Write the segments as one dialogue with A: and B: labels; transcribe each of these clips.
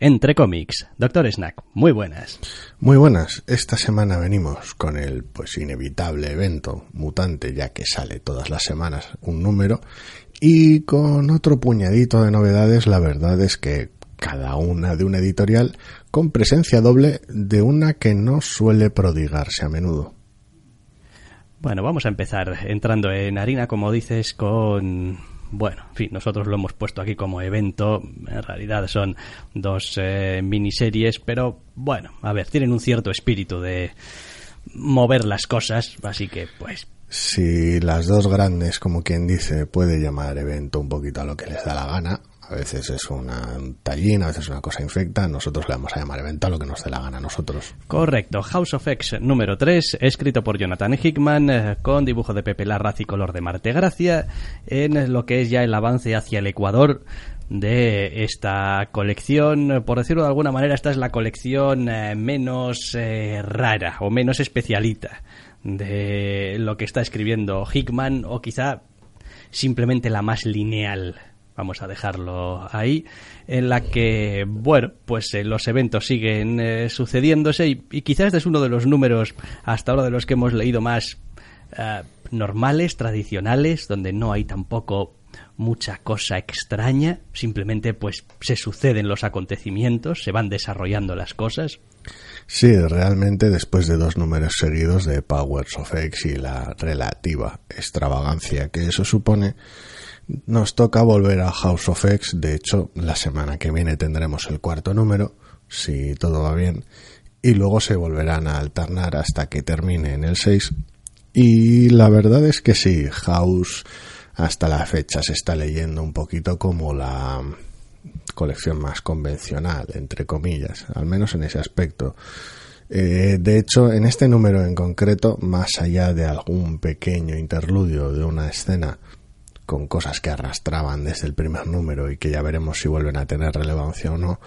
A: Entre cómics. Doctor Snack, muy buenas.
B: Muy buenas. Esta semana venimos con el pues inevitable evento mutante, ya que sale todas las semanas un número, y con otro puñadito de novedades, la verdad es que cada una de una editorial con presencia doble de una que no suele prodigarse a menudo.
A: Bueno, vamos a empezar entrando en harina, como dices, con bueno, en fin, nosotros lo hemos puesto aquí como evento. En realidad son dos eh, miniseries, pero bueno, a ver, tienen un cierto espíritu de mover las cosas, así que pues
B: Si las dos grandes, como quien dice, puede llamar evento un poquito a lo que les da la gana, a veces es una tallín, a veces es una cosa infecta, nosotros le vamos a llamar evento a lo que nos dé la gana a nosotros.
A: Correcto, House of X número 3, escrito por Jonathan Hickman, eh, con dibujo de Pepe Larraz y color de Marte Gracia, en lo que es ya el avance hacia el Ecuador de esta colección. Por decirlo de alguna manera, esta es la colección eh, menos eh, rara o menos especialita de lo que está escribiendo Hickman, o quizá simplemente la más lineal vamos a dejarlo ahí, en la que, bueno, pues eh, los eventos siguen eh, sucediéndose y, y quizás este es uno de los números hasta ahora de los que hemos leído más eh, normales, tradicionales, donde no hay tampoco mucha cosa extraña, simplemente pues se suceden los acontecimientos, se van desarrollando las cosas.
B: Sí, realmente después de dos números seguidos de Powers of X y la relativa extravagancia que eso supone, nos toca volver a House of X. De hecho, la semana que viene tendremos el cuarto número, si todo va bien, y luego se volverán a alternar hasta que termine en el 6. Y la verdad es que sí, House hasta la fecha se está leyendo un poquito como la colección más convencional, entre comillas, al menos en ese aspecto. Eh, de hecho, en este número en concreto, más allá de algún pequeño interludio de una escena con cosas que arrastraban desde el primer número y que ya veremos si vuelven a tener relevancia o no,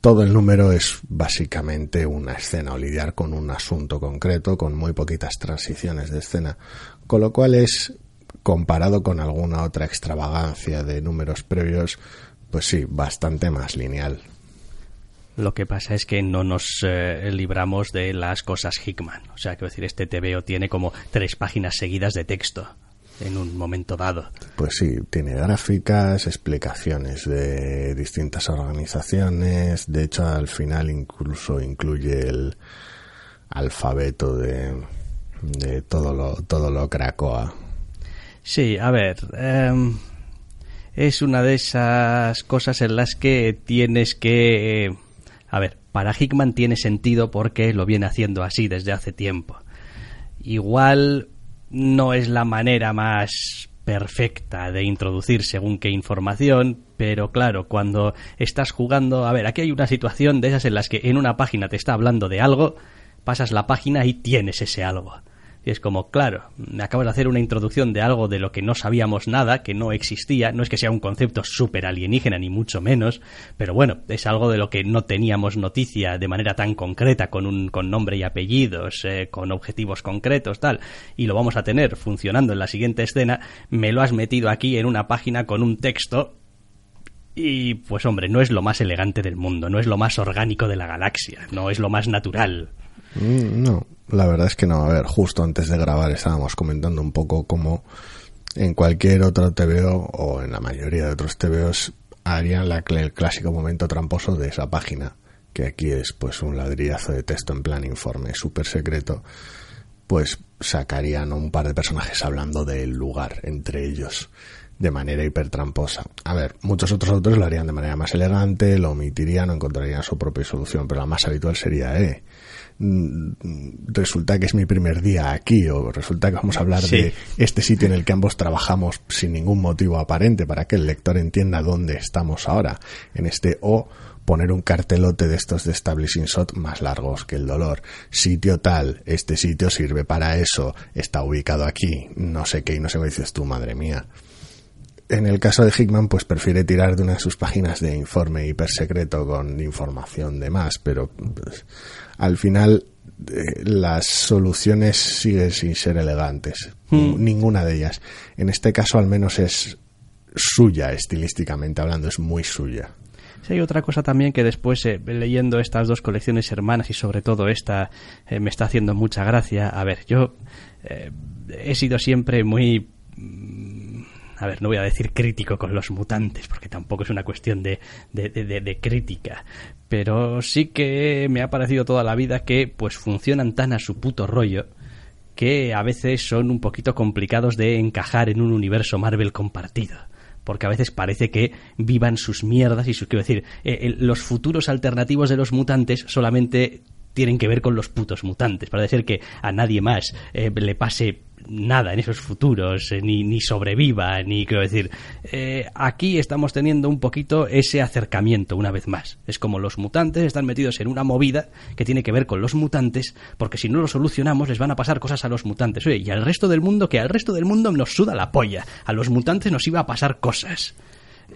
B: todo el número es básicamente una escena o lidiar con un asunto concreto con muy poquitas transiciones de escena, con lo cual es comparado con alguna otra extravagancia de números previos, pues sí, bastante más lineal.
A: Lo que pasa es que no nos eh, libramos de las cosas Hickman. O sea, quiero decir, este TVO tiene como tres páginas seguidas de texto en un momento dado.
B: Pues sí, tiene gráficas, explicaciones de distintas organizaciones, de hecho al final incluso incluye el alfabeto de, de todo lo todo lo Krakoa.
A: Sí, a ver, em, es una de esas cosas en las que tienes que... eh, a ver, para Hickman tiene sentido porque lo viene haciendo así desde hace tiempo. Igual no es la manera más perfecta de introducir según qué información, pero claro, cuando estás jugando, a ver, aquí hay una situación de esas en las que en una página te está hablando de algo, pasas la página y tienes ese algo. Y es como, claro, me acabas de hacer una introducción de algo de lo que no sabíamos nada, que no existía, no es que sea un concepto súper alienígena, ni mucho menos, pero bueno, es algo de lo que no teníamos noticia de manera tan concreta, con un con nombre y apellidos, eh, con objetivos concretos, tal, y lo vamos a tener funcionando en la siguiente escena, me lo has metido aquí en una página con un texto y pues hombre, no es lo más elegante del mundo, no es lo más orgánico de la galaxia, no es lo más natural.
B: Mm, No, la verdad es que no. A ver, justo antes de grabar estábamos comentando un poco cómo en cualquier otro TVO o en la mayoría de otros TVOs harían la, el clásico momento tramposo de esa página, que aquí es pues un ladrillazo de texto en plan informe súper secreto, pues sacarían un par de personajes hablando del lugar entre ellos. de manera hipertramposa. A ver, muchos otros autores lo harían de manera más elegante, lo omitirían o encontrarían su propia solución, pero la más habitual sería, eh, resulta que es mi primer día aquí o resulta que vamos a hablar de este sitio en el que ambos trabajamos sin ningún motivo aparente para que el lector entienda dónde estamos ahora en este o poner un cartelote de estos de establishing shot más largos que el dolor. Sitio tal, este sitio sirve para eso, está ubicado aquí, no sé qué, y no sé qué dices tú, madre mía. En el caso de Hickman, pues prefiere tirar de una de sus páginas de informe hipersecreto con información de más, pero pues, al final eh, las soluciones siguen sin ser elegantes, hmm. ninguna de ellas. En este caso al menos es suya estilísticamente hablando, es muy suya
A: hay otra cosa también que después, eh, leyendo estas dos colecciones hermanas y sobre todo esta, eh, me está haciendo mucha gracia. A ver, yo eh, he sido siempre muy a ver, no voy a decir crítico con los mutantes, porque tampoco es una cuestión de, de, de, crítica, pero sí que me ha parecido toda la vida que pues funcionan tan a su puto rollo que a veces son un poquito complicados de encajar en un universo Marvel compartido porque a veces parece que vivan sus mierdas y sus, quiero decir, eh, los futuros alternativos de los mutantes solamente tienen que ver con los putos mutantes. Parece ser que a nadie más eh, le pase nada en esos futuros, eh, ni, ni, sobreviva, ni quiero decir. Eh, aquí estamos teniendo un poquito ese acercamiento una vez más. Es como los mutantes están metidos en una movida que tiene que ver con los mutantes, porque si no lo solucionamos les van a pasar cosas a los mutantes. Oye, y al resto del mundo, que al resto del mundo nos suda la polla. A los mutantes nos iba a pasar cosas.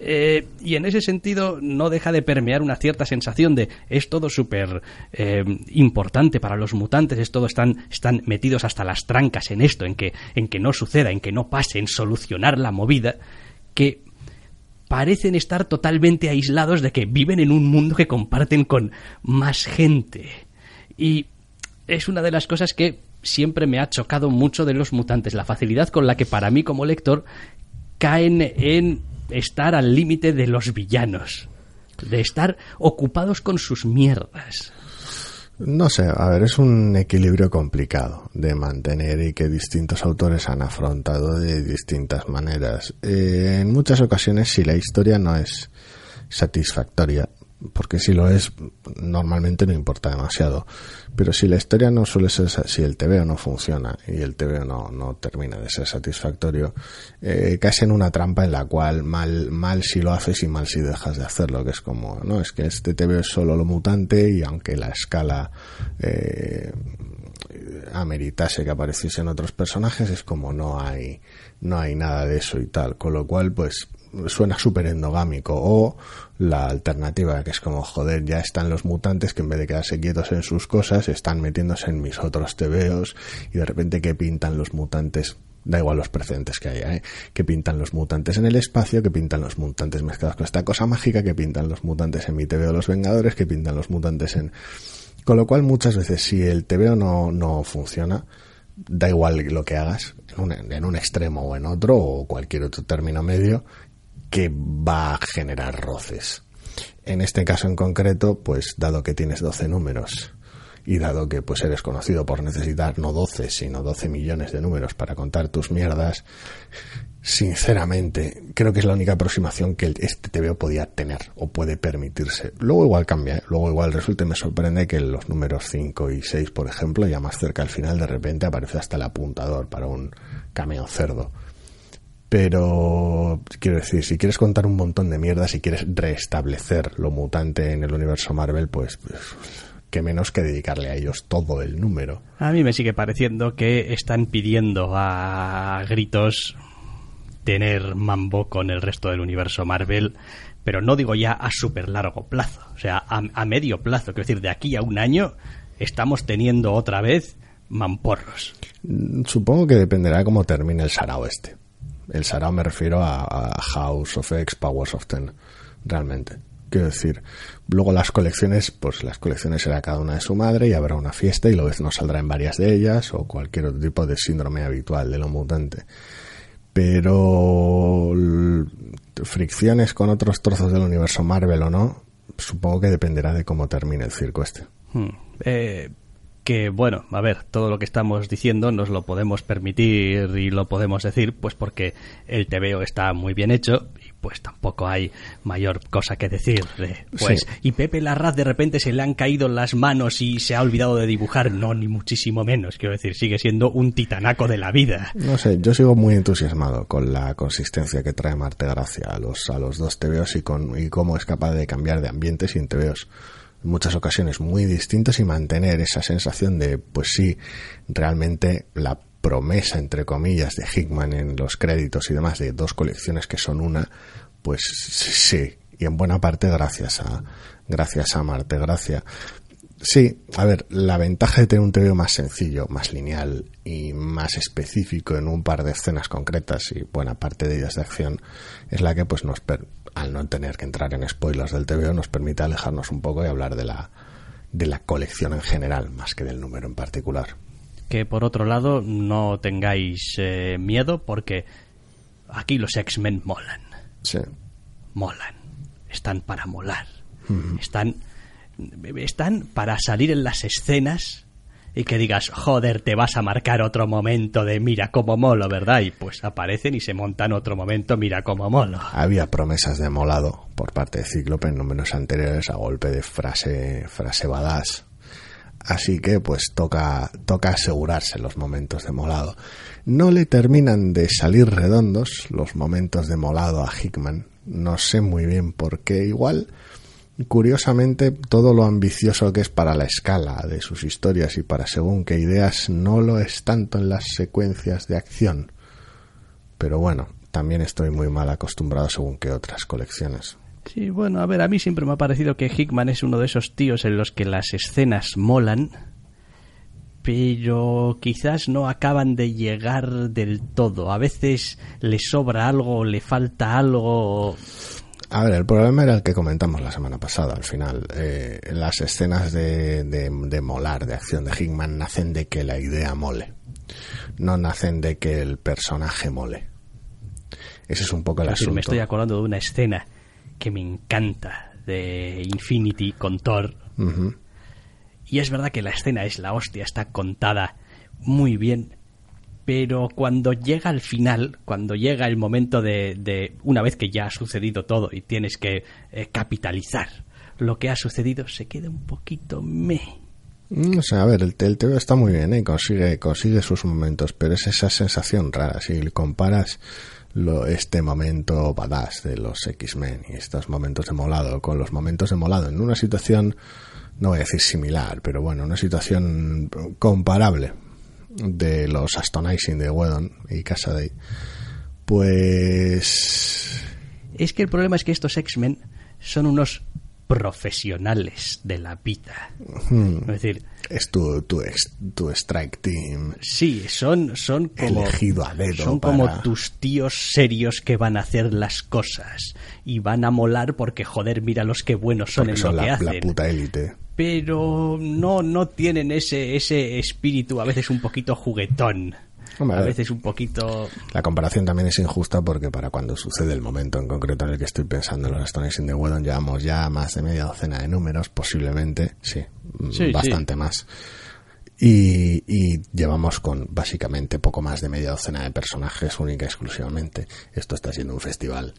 A: Eh, y en ese sentido no deja de permear una cierta sensación de es todo súper eh, importante para los mutantes, es todo están, están metidos hasta las trancas en esto, en que, en que no suceda, en que no pase, en solucionar la movida, que parecen estar totalmente aislados de que viven en un mundo que comparten con más gente. Y es una de las cosas que siempre me ha chocado mucho de los mutantes, la facilidad con la que para mí como lector caen en estar al límite de los villanos, de estar ocupados con sus mierdas.
B: No sé, a ver, es un equilibrio complicado de mantener y que distintos autores han afrontado de distintas maneras. Eh, en muchas ocasiones, si la historia no es satisfactoria, porque si lo es, normalmente no importa demasiado. Pero si la historia no suele ser, si el TVO no funciona y el TVO no, no termina de ser satisfactorio, eh, caes en una trampa en la cual mal, mal si lo haces y mal si dejas de hacerlo, que es como, no, es que este TVO es solo lo mutante y aunque la escala eh, ameritase que apareciesen otros personajes, es como no hay, no hay nada de eso y tal. Con lo cual, pues, suena súper endogámico. O la alternativa que es como joder ya están los mutantes que en vez de quedarse quietos en sus cosas están metiéndose en mis otros tebeos y de repente que pintan los mutantes da igual los precedentes que haya, ¿eh? que pintan los mutantes en el espacio, que pintan los mutantes mezclados con esta cosa mágica, que pintan los mutantes en mi TVO Los Vengadores, que pintan los mutantes en... Con lo cual muchas veces si el TVO no, no funciona, da igual lo que hagas, en en un extremo o en otro, o cualquier otro término medio, que va a generar roces. En este caso en concreto, pues dado que tienes 12 números y dado que pues eres conocido por necesitar no 12, sino 12 millones de números para contar tus mierdas, sinceramente creo que es la única aproximación que este TVO podía tener o puede permitirse. Luego igual cambia, ¿eh? luego igual resulta y me sorprende que los números 5 y 6, por ejemplo, ya más cerca al final de repente aparece hasta el apuntador para un cameo cerdo pero quiero decir, si quieres contar un montón de mierda, si quieres restablecer lo mutante en el universo Marvel, pues, pues que menos que dedicarle a ellos todo el número.
A: A mí me sigue pareciendo que están pidiendo a gritos tener mambo con el resto del universo Marvel, pero no digo ya a súper largo plazo, o sea, a, a, medio plazo, quiero decir, de aquí a un año estamos teniendo otra vez mamporros.
B: Supongo que dependerá cómo termine el sarao este. El Sarao me refiero a, House of X, Powers of Ten, realmente. Quiero decir, luego las colecciones, pues las colecciones será cada una de su madre y habrá una fiesta y lo vez saldrá en varias de ellas o cualquier otro tipo de síndrome habitual de lo mutante. Pero fricciones con otros trozos del universo Marvel o no, supongo que dependerá de cómo termine el circo este.
A: Hmm. Eh, que bueno, a ver, todo lo que estamos diciendo nos lo podemos permitir y lo podemos decir, pues porque el TVO está muy bien hecho y pues tampoco hay mayor cosa que decir. De, pues,
B: Sí.
A: y Pepe Larraz de repente se le han caído las manos y se ha olvidado de dibujar, no, ni muchísimo menos, quiero decir, sigue siendo un titanaco de la vida.
B: No sé, yo sigo muy entusiasmado con la consistencia que trae Marte Gracia a los, a los dos TVOs y, con, y cómo es capaz de cambiar de ambiente sin TVOs. Muchas ocasiones muy distintos y mantener esa sensación de, pues sí, realmente la promesa, entre comillas, de Hickman en los créditos y demás de dos colecciones que son una, pues sí, y en buena parte gracias a, gracias a Marte Gracia. Sí, a ver, la ventaja de tener un TVO más sencillo, más lineal y más específico en un par de escenas concretas y buena parte de ellas de acción es la que pues nos per- al no tener que entrar en spoilers del TVO nos permite alejarnos un poco y hablar de la de la colección en general más que del número en particular.
A: Que por otro lado, no tengáis eh, miedo porque aquí los X-Men molan.
B: Sí.
A: molan. Están para molar. Están, están para salir en las escenas y que digas, joder, te vas a marcar otro momento de mira cómo molo, ¿verdad? Y pues aparecen y se montan otro momento, mira cómo molo.
B: Había promesas de molado por parte de Cíclope en números anteriores a golpe de frase frase badass. Así que pues toca toca asegurarse los momentos de molado. No le terminan de salir redondos los momentos de molado a Hickman. No sé muy bien por qué. Igual curiosamente todo lo ambicioso que es para la escala de sus historias y para según qué ideas no lo es tanto en las secuencias de acción. Pero bueno, también estoy muy mal acostumbrado según qué otras colecciones.
A: Sí, bueno, a ver, a mí siempre me ha parecido que Hickman es uno de esos tíos en los que las escenas molan, pero quizás no acaban de llegar del todo. A veces le sobra algo, le falta algo.
B: A ver, el problema era el que comentamos la semana pasada. Al final, eh, las escenas de, de, de molar, de acción de Hickman, nacen de que la idea mole. No nacen de que el personaje mole. Ese es un poco el
A: Es decir,
B: asunto.
A: me estoy acordando de una escena que me encanta de Infinity con Thor. Y es verdad que la escena es la hostia, está contada muy bien. Pero cuando llega al final, cuando llega el momento de, de una vez que ya ha sucedido todo y tienes que eh, capitalizar lo que ha sucedido, se queda un poquito me.
B: No sé, a ver, el, el está muy bien, ¿eh? consigue, consigue sus momentos, pero es esa sensación rara. Si comparas lo, este momento badass de los X-Men y estos momentos de molado con los momentos de molado en una situación, no voy a decir similar, pero bueno, una situación comparable de los Astonishing de Whedon y Casaday, pues
A: Es que el problema es que estos X-Men son unos profesionales de la vida. Es decir,
B: es tu, tu, ex- tu strike team.
A: Sí, son, son como,
B: Elegido a dedo
A: son
B: para-
A: como tus tíos serios que van a hacer las cosas y van a molar porque joder, mira los que buenos son
B: Porque
A: en
B: son
A: lo que
B: la,
A: hacen.
B: la puta élite.
A: Pero no, no tienen ese, ese espíritu a veces un poquito juguetón.
B: Hombre, a
A: veces un poquito...
B: La comparación también es injusta porque para cuando sucede el momento en concreto en el que estoy pensando en los Astonishing de Whedon llevamos ya más de media docena de números, posiblemente, sí, mm,
A: Sí,
B: bastante más. Y, y llevamos con básicamente poco más de media docena de personajes única y exclusivamente. Esto está siendo un festival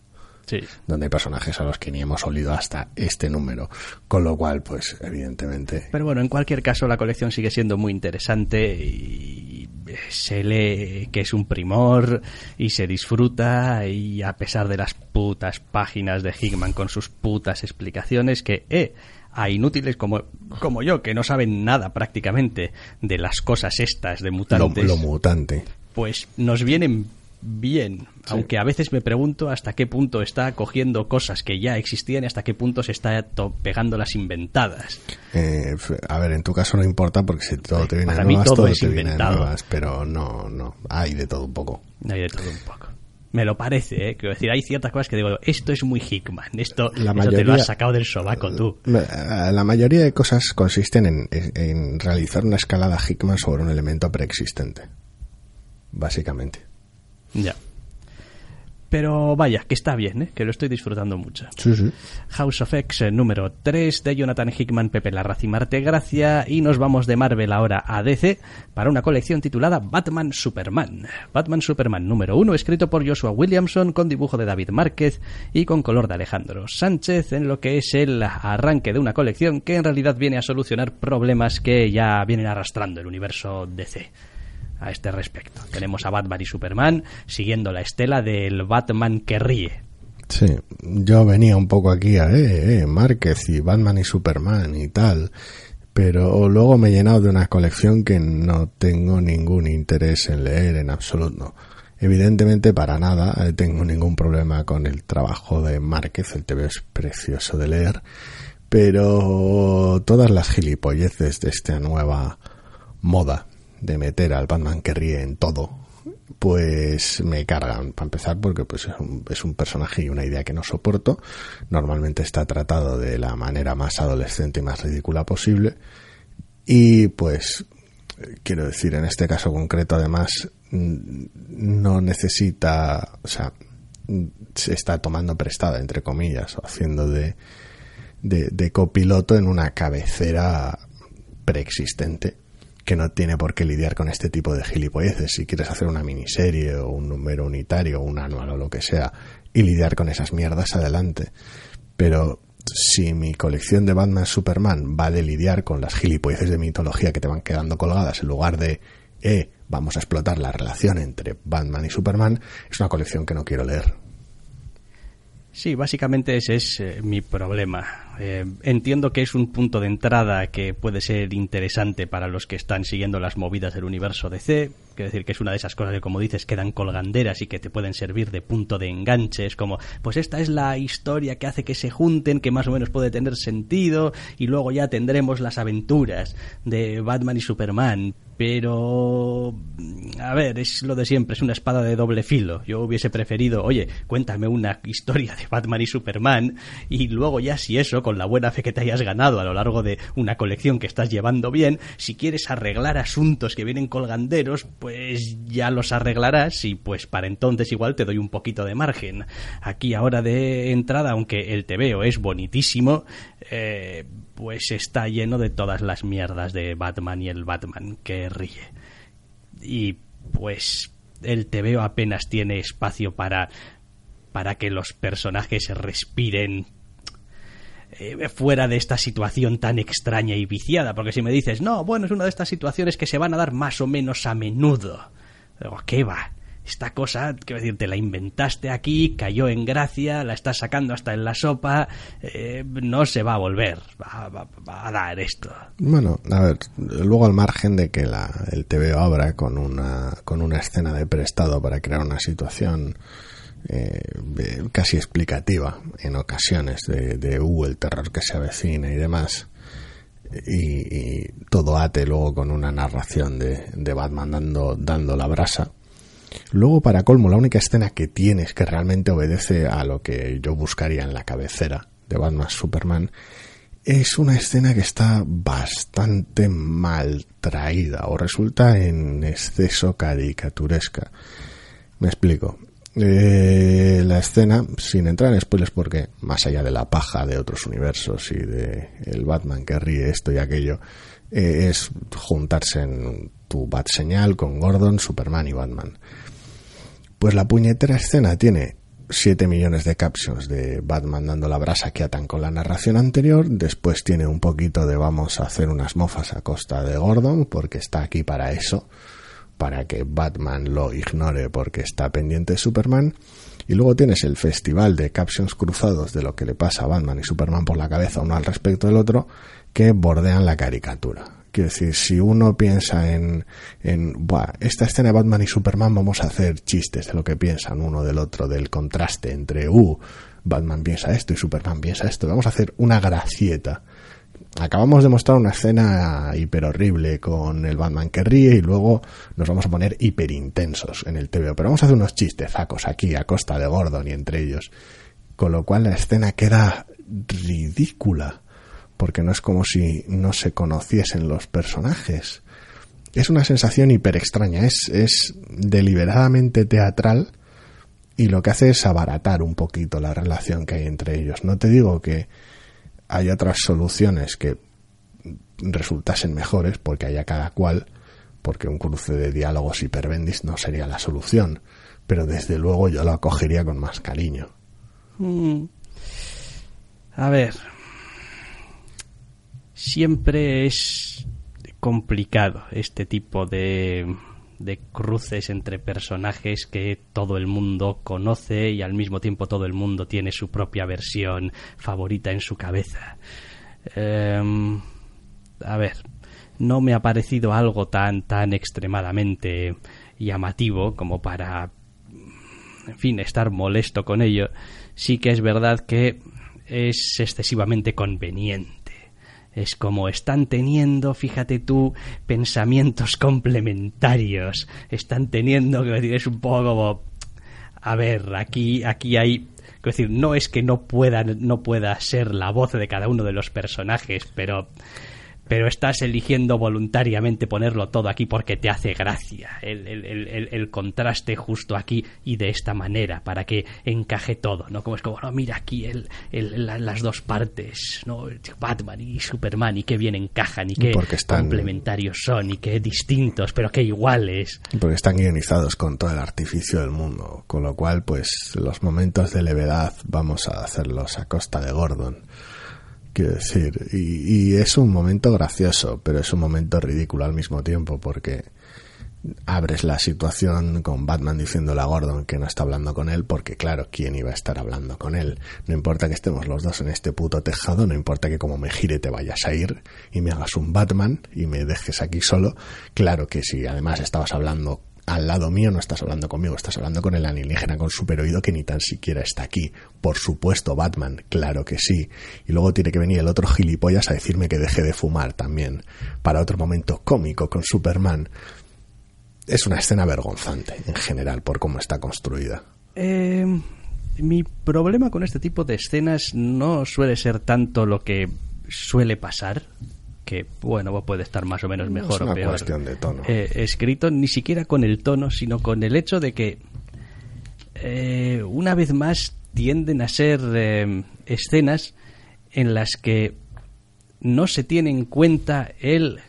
A: Sí.
B: donde hay personajes a los que ni hemos olido hasta este número. Con lo cual, pues, evidentemente,
A: Pero bueno, en cualquier caso la colección sigue siendo muy interesante y se lee que es un primor y se disfruta y a pesar de las putas páginas de Hickman con sus putas explicaciones que, eh, a inútiles como, como yo, que no saben nada prácticamente de las cosas estas de
B: lo,
A: mutantes,
B: lo mutante.
A: pues nos vienen bien, aunque a veces me pregunto hasta qué punto está cogiendo cosas que ya existían y hasta qué punto se está pegando las inventadas.
B: Eh, a ver, en tu caso no importa porque si todo te viene
A: Para
B: de
A: mí
B: nuevas,
A: todo
B: todo,
A: es
B: te viene de
A: inventado.
B: nuevas, pero no, no, hay de todo un poco.
A: Hay de todo un poco. Me lo parece, ¿eh? Quiero decir, hay ciertas cosas que digo, esto es muy Hickman, esto,
B: La
A: esto te lo has sacado del sobaco tú.
B: Eh, La mayoría de cosas consisten en, en- en realizar una escalada Hickman sobre un elemento preexistente. Básicamente.
A: Ya. pero vaya, que está bien, ¿eh? que lo estoy disfrutando mucho.
B: Sí, sí.
A: House of X eh, número 3 de Jonathan Hickman, Pepe Larraz y Marte Gracia. Y nos vamos de Marvel ahora a DC para una colección titulada Batman Superman. Batman Superman número 1, escrito por Joshua Williamson, con dibujo de David Márquez y con color de Alejandro Sánchez, en lo que es el arranque de una colección que en realidad viene a solucionar problemas que ya vienen arrastrando el universo DC a este respecto. Tenemos a Batman y Superman siguiendo la estela del Batman que ríe.
B: Sí, yo venía un poco aquí a, eh, eh, Márquez y Batman y Superman y tal, pero luego me he llenado de una colección que no tengo ningún interés en leer en absoluto. Evidentemente para nada eh, tengo ningún problema con el trabajo de Márquez, el TV es precioso de leer, pero todas las gilipolleces de esta nueva moda de meter al Batman que ríe en todo, pues me cargan, para empezar, porque pues es un, es un, personaje y una idea que no soporto. Normalmente está tratado de la manera más adolescente y más ridícula posible. Y pues, quiero decir, en este caso concreto, además, no necesita, o sea, se está tomando prestada, entre comillas, o haciendo de, de, de copiloto en una cabecera preexistente que no tiene por qué lidiar con este tipo de gilipolleces. Si quieres hacer una miniserie o un número unitario o un anual o lo que sea y lidiar con esas mierdas, adelante. Pero si mi colección de Batman Superman va de lidiar con las gilipolleces de mitología que te van quedando colgadas en lugar de, eh, vamos a explotar la relación entre Batman y Superman, es una colección que no quiero leer.
A: Sí, básicamente ese es eh, mi problema. Eh, entiendo que es un punto de entrada que puede ser interesante para los que están siguiendo las movidas del universo DC. Quiero decir que es una de esas cosas que, como dices, quedan colganderas y que te pueden servir de punto de enganche. Es como, pues esta es la historia que hace que se junten, que más o menos puede tener sentido, y luego ya tendremos las aventuras de Batman y Superman pero a ver, es lo de siempre, es una espada de doble filo. Yo hubiese preferido, oye, cuéntame una historia de Batman y Superman y luego ya si eso, con la buena fe que te hayas ganado a lo largo de una colección que estás llevando bien, si quieres arreglar asuntos que vienen colganderos, pues ya los arreglarás y pues para entonces igual te doy un poquito de margen. Aquí ahora de entrada, aunque el TVO es bonitísimo, eh, pues está lleno de todas las mierdas de Batman y el Batman que ríe. Y pues el TVO apenas tiene espacio para para que los personajes respiren eh, fuera de esta situación tan extraña y viciada, porque si me dices, no, bueno, es una de estas situaciones que se van a dar más o menos a menudo. ¿qué va? esta cosa, quiero decir, te la inventaste aquí, cayó en gracia, la estás sacando hasta en la sopa, eh, no se va a volver, va, a dar esto.
B: Bueno, a ver, luego al margen de que la, el TV abra con una, con una escena de prestado para crear una situación eh, casi explicativa en ocasiones de, de uh, el terror que se avecina y demás, y, todo ate luego con una narración de, de Batman dando, dando la brasa Luego, para colmo, la única escena que tienes que realmente obedece a lo que yo buscaría en la cabecera de Batman Superman es una escena que está bastante mal traída o resulta en exceso caricaturesca. Me explico. Eh, la escena, sin entrar en spoilers, porque más allá de la paja de otros universos y de el Batman que ríe esto y aquello, eh, es juntarse en tu Bat señal con Gordon, Superman y Batman. Pues la puñetera escena tiene 7 millones de captions de Batman dando la brasa que atan con la narración anterior. Después tiene un poquito de vamos a hacer unas mofas a costa de Gordon, porque está aquí para eso, para que Batman lo ignore porque está pendiente de Superman. Y luego tienes el festival de captions cruzados de lo que le pasa a Batman y Superman por la cabeza uno al respecto del otro, que bordean la caricatura. Quiero decir, si uno piensa en, en esta escena de Batman y Superman, vamos a hacer chistes de lo que piensan uno del otro, del contraste entre, uh, Batman piensa esto y Superman piensa esto. Vamos a hacer una gracieta. Acabamos de mostrar una escena hiper horrible con el Batman que ríe y luego nos vamos a poner hiper intensos en el TV. Pero vamos a hacer unos chistezacos aquí a costa de Gordon y entre ellos. Con lo cual la escena queda ridícula porque no es como si no se conociesen los personajes. Es una sensación hiper extraña, es, es deliberadamente teatral y lo que hace es abaratar un poquito la relación que hay entre ellos. No te digo que hay otras soluciones que resultasen mejores, porque haya cada cual, porque un cruce de diálogos hiperbendis no sería la solución, pero desde luego yo lo acogería con más cariño.
A: Mm. A ver, siempre es complicado este tipo de, de cruces entre personajes que todo el mundo conoce y al mismo tiempo todo el mundo tiene su propia versión favorita en su cabeza. Em, a ver, no me ha parecido algo tan tan extremadamente llamativo como para en fin, estar molesto con ello. Sí que es verdad que es excesivamente conveniente es como están teniendo, fíjate tú, pensamientos complementarios. Están teniendo, que es un poco como, a ver, aquí, aquí hay, decir, no es que no pueda, no pueda ser la voz de cada uno de los personajes, pero pero estás eligiendo voluntariamente ponerlo todo aquí porque te hace gracia el, el, contraste justo aquí y de esta manera para que encaje todo, ¿no? Como es como, no, mira aquí el, las dos partes, ¿no? Batman y Superman y qué bien encajan y qué complementarios son y qué distintos, pero qué iguales.
B: Porque están guionizados con todo el artificio del mundo, con lo cual, pues, los momentos de levedad vamos a hacerlos a costa de Gordon Quiero decir, y, es un momento gracioso, pero es un momento ridículo al mismo tiempo, porque abres la situación con Batman diciéndole a Gordon que no está hablando con él, porque claro, ¿quién iba a estar hablando con él? No importa que estemos los dos en este puto tejado, no importa que como me gire te vayas a ir y me hagas un Batman y me dejes aquí solo, claro que si además estabas hablando al lado mío no estás hablando conmigo, estás hablando con el alienígena con super oído que ni tan siquiera está aquí. Por supuesto, Batman, claro que sí. Y luego tiene que venir el otro gilipollas a decirme que deje de fumar también. Para otro momento cómico con Superman. Es una escena vergonzante en general por cómo está construida.
A: Eh, mi problema con este tipo de escenas no suele ser tanto lo que suele pasar, que bueno puede estar más o menos mejor o peor
B: de tono.
A: Eh, escrito ni siquiera con el tono sino con el hecho de que eh, una vez más tienden a ser eh, escenas en las que no se tiene en cuenta el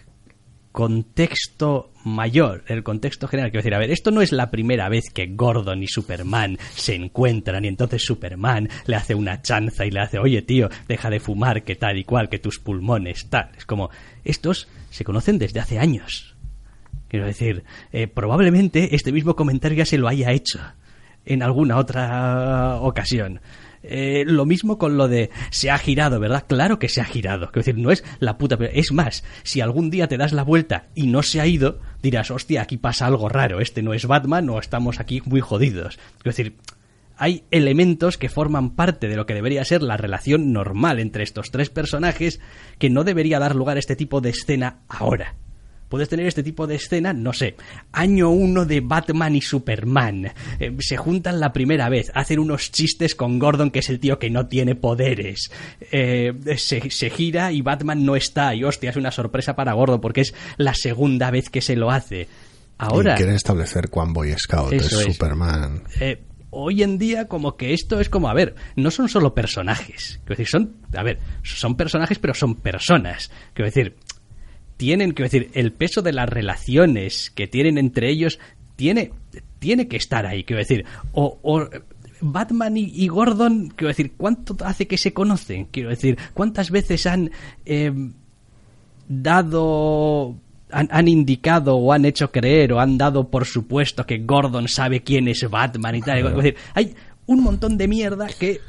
A: contexto mayor, el contexto general. Quiero decir, a ver, esto no es la primera vez que Gordon y Superman se encuentran y entonces Superman le hace una chanza y le hace, oye tío, deja de fumar, que tal y cual, que tus pulmones, tal. Es como, estos se conocen desde hace años. Quiero decir, eh, probablemente este mismo comentario ya se lo haya hecho en alguna otra ocasión. Eh, lo mismo con lo de se ha girado, ¿verdad? Claro que se ha girado. Quiero decir, no es la puta. Es más, si algún día te das la vuelta y no se ha ido, dirás, hostia, aquí pasa algo raro. Este no es Batman o estamos aquí muy jodidos. Quiero decir, hay elementos que forman parte de lo que debería ser la relación normal entre estos tres personajes que no debería dar lugar a este tipo de escena ahora puedes tener este tipo de escena, no sé, año uno de Batman y Superman, eh, se juntan la primera vez, hacen unos chistes con Gordon, que es el tío que no tiene poderes, eh, se, se, gira y Batman no está, y hostia, es una sorpresa para Gordon, porque es la segunda vez que se lo hace. Ahora...
B: Y quieren establecer cuán Boy Scout es, Superman.
A: Eh, hoy en día como que esto es como, a ver, no son solo personajes. Quiero decir, son, a ver, son personajes pero son personas. Quiero decir, tienen, que decir, el peso de las relaciones que tienen entre ellos tiene, tiene que estar ahí, quiero decir, o, Batman y, Gordon, quiero decir, ¿cuánto hace que se conocen? Quiero decir, ¿cuántas veces han eh, dado, han, indicado o han hecho creer o han dado por supuesto que Gordon sabe quién es Batman y tal? Es decir, hay un montón de mierda que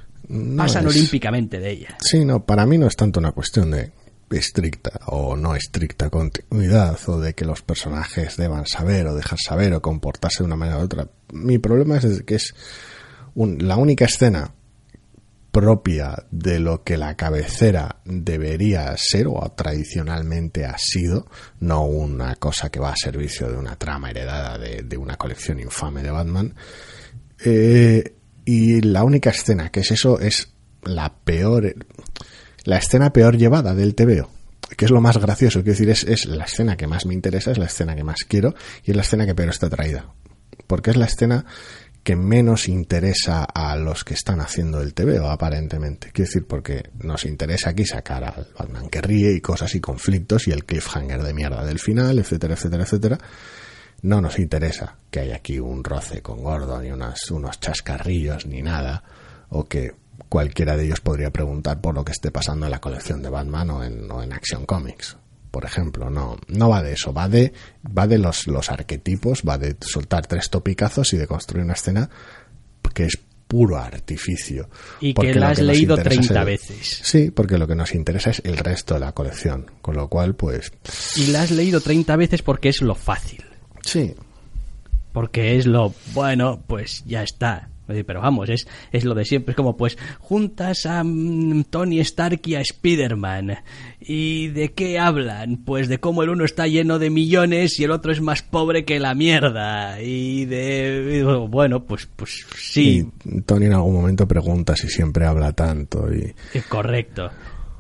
A: pasan olímpicamente de ella.
B: Sí, no, para mí no es tanto una cuestión de estricta o no estricta continuidad o de que los personajes deban saber o dejar saber o comportarse de una manera u otra. Mi problema es que es la única escena propia de lo que la cabecera debería ser o tradicionalmente ha sido, no una cosa que va a servicio de una trama heredada de, una colección infame de Batman. Eh, y la única escena que es eso es la peor la escena peor llevada del TVO que es lo más gracioso, quiero decir, es, la escena que más me interesa, es la escena que más quiero y es la escena que peor está traída. Porque es la escena que menos interesa a los que están haciendo el TVO, aparentemente. Quiero decir, porque nos interesa aquí sacar al Batman que ríe y cosas y conflictos y el cliffhanger de mierda del final, etcétera, etcétera, etcétera. No nos interesa que haya aquí un roce con Gordon ni unas, unos chascarrillos ni nada, o que cualquiera de ellos podría preguntar por lo que esté pasando en la colección de Batman o en, o en Action Comics por ejemplo. No, no va de eso, va de, va de los, los arquetipos, va de soltar tres topicazos y de construir una escena que es puro artificio.
A: Y que la has leído 30 veces.
B: Sí, porque lo que nos interesa es el resto de la colección. Con lo cual, pues.
A: Y la has leído 30 veces porque es lo fácil.
B: Sí.
A: Porque es lo. Bueno, pues ya está. Pero vamos, es, es lo de siempre. Es como, pues, juntas a mm, Tony Stark y a Spider-Man. ¿Y de qué hablan? Pues de cómo el uno está lleno de millones y el otro es más pobre que la mierda. Y de. Bueno, pues, pues sí.
B: Y Tony en algún momento pregunta si siempre habla tanto. y
A: Correcto.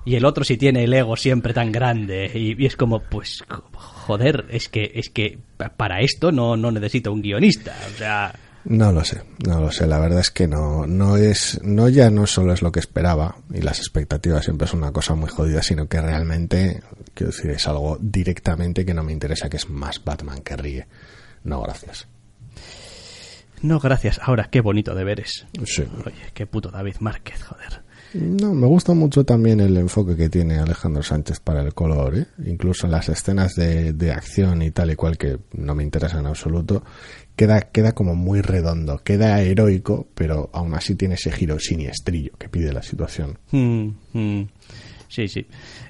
A: Y el otro si tiene el ego siempre tan grande. Y, y es como, pues, joder, es que, es que para esto no, no necesito un guionista. O sea.
B: No lo sé, no lo sé. La verdad es que no, no es, no ya no solo es lo que esperaba y las expectativas siempre son una cosa muy jodida, sino que realmente, quiero decir, es algo directamente que no me interesa, que es más Batman que ríe. No, gracias.
A: No, gracias. Ahora, qué bonito deberes.
B: Sí.
A: Oye, qué puto David Márquez, joder.
B: No, me gusta mucho también el enfoque que tiene Alejandro Sánchez para el color, ¿eh? incluso en las escenas de, de, acción y tal y cual que no me interesa en absoluto, queda, queda como muy redondo, queda heroico, pero aún así tiene ese giro siniestrillo que pide la situación.
A: Mm, mm. Sí, sí.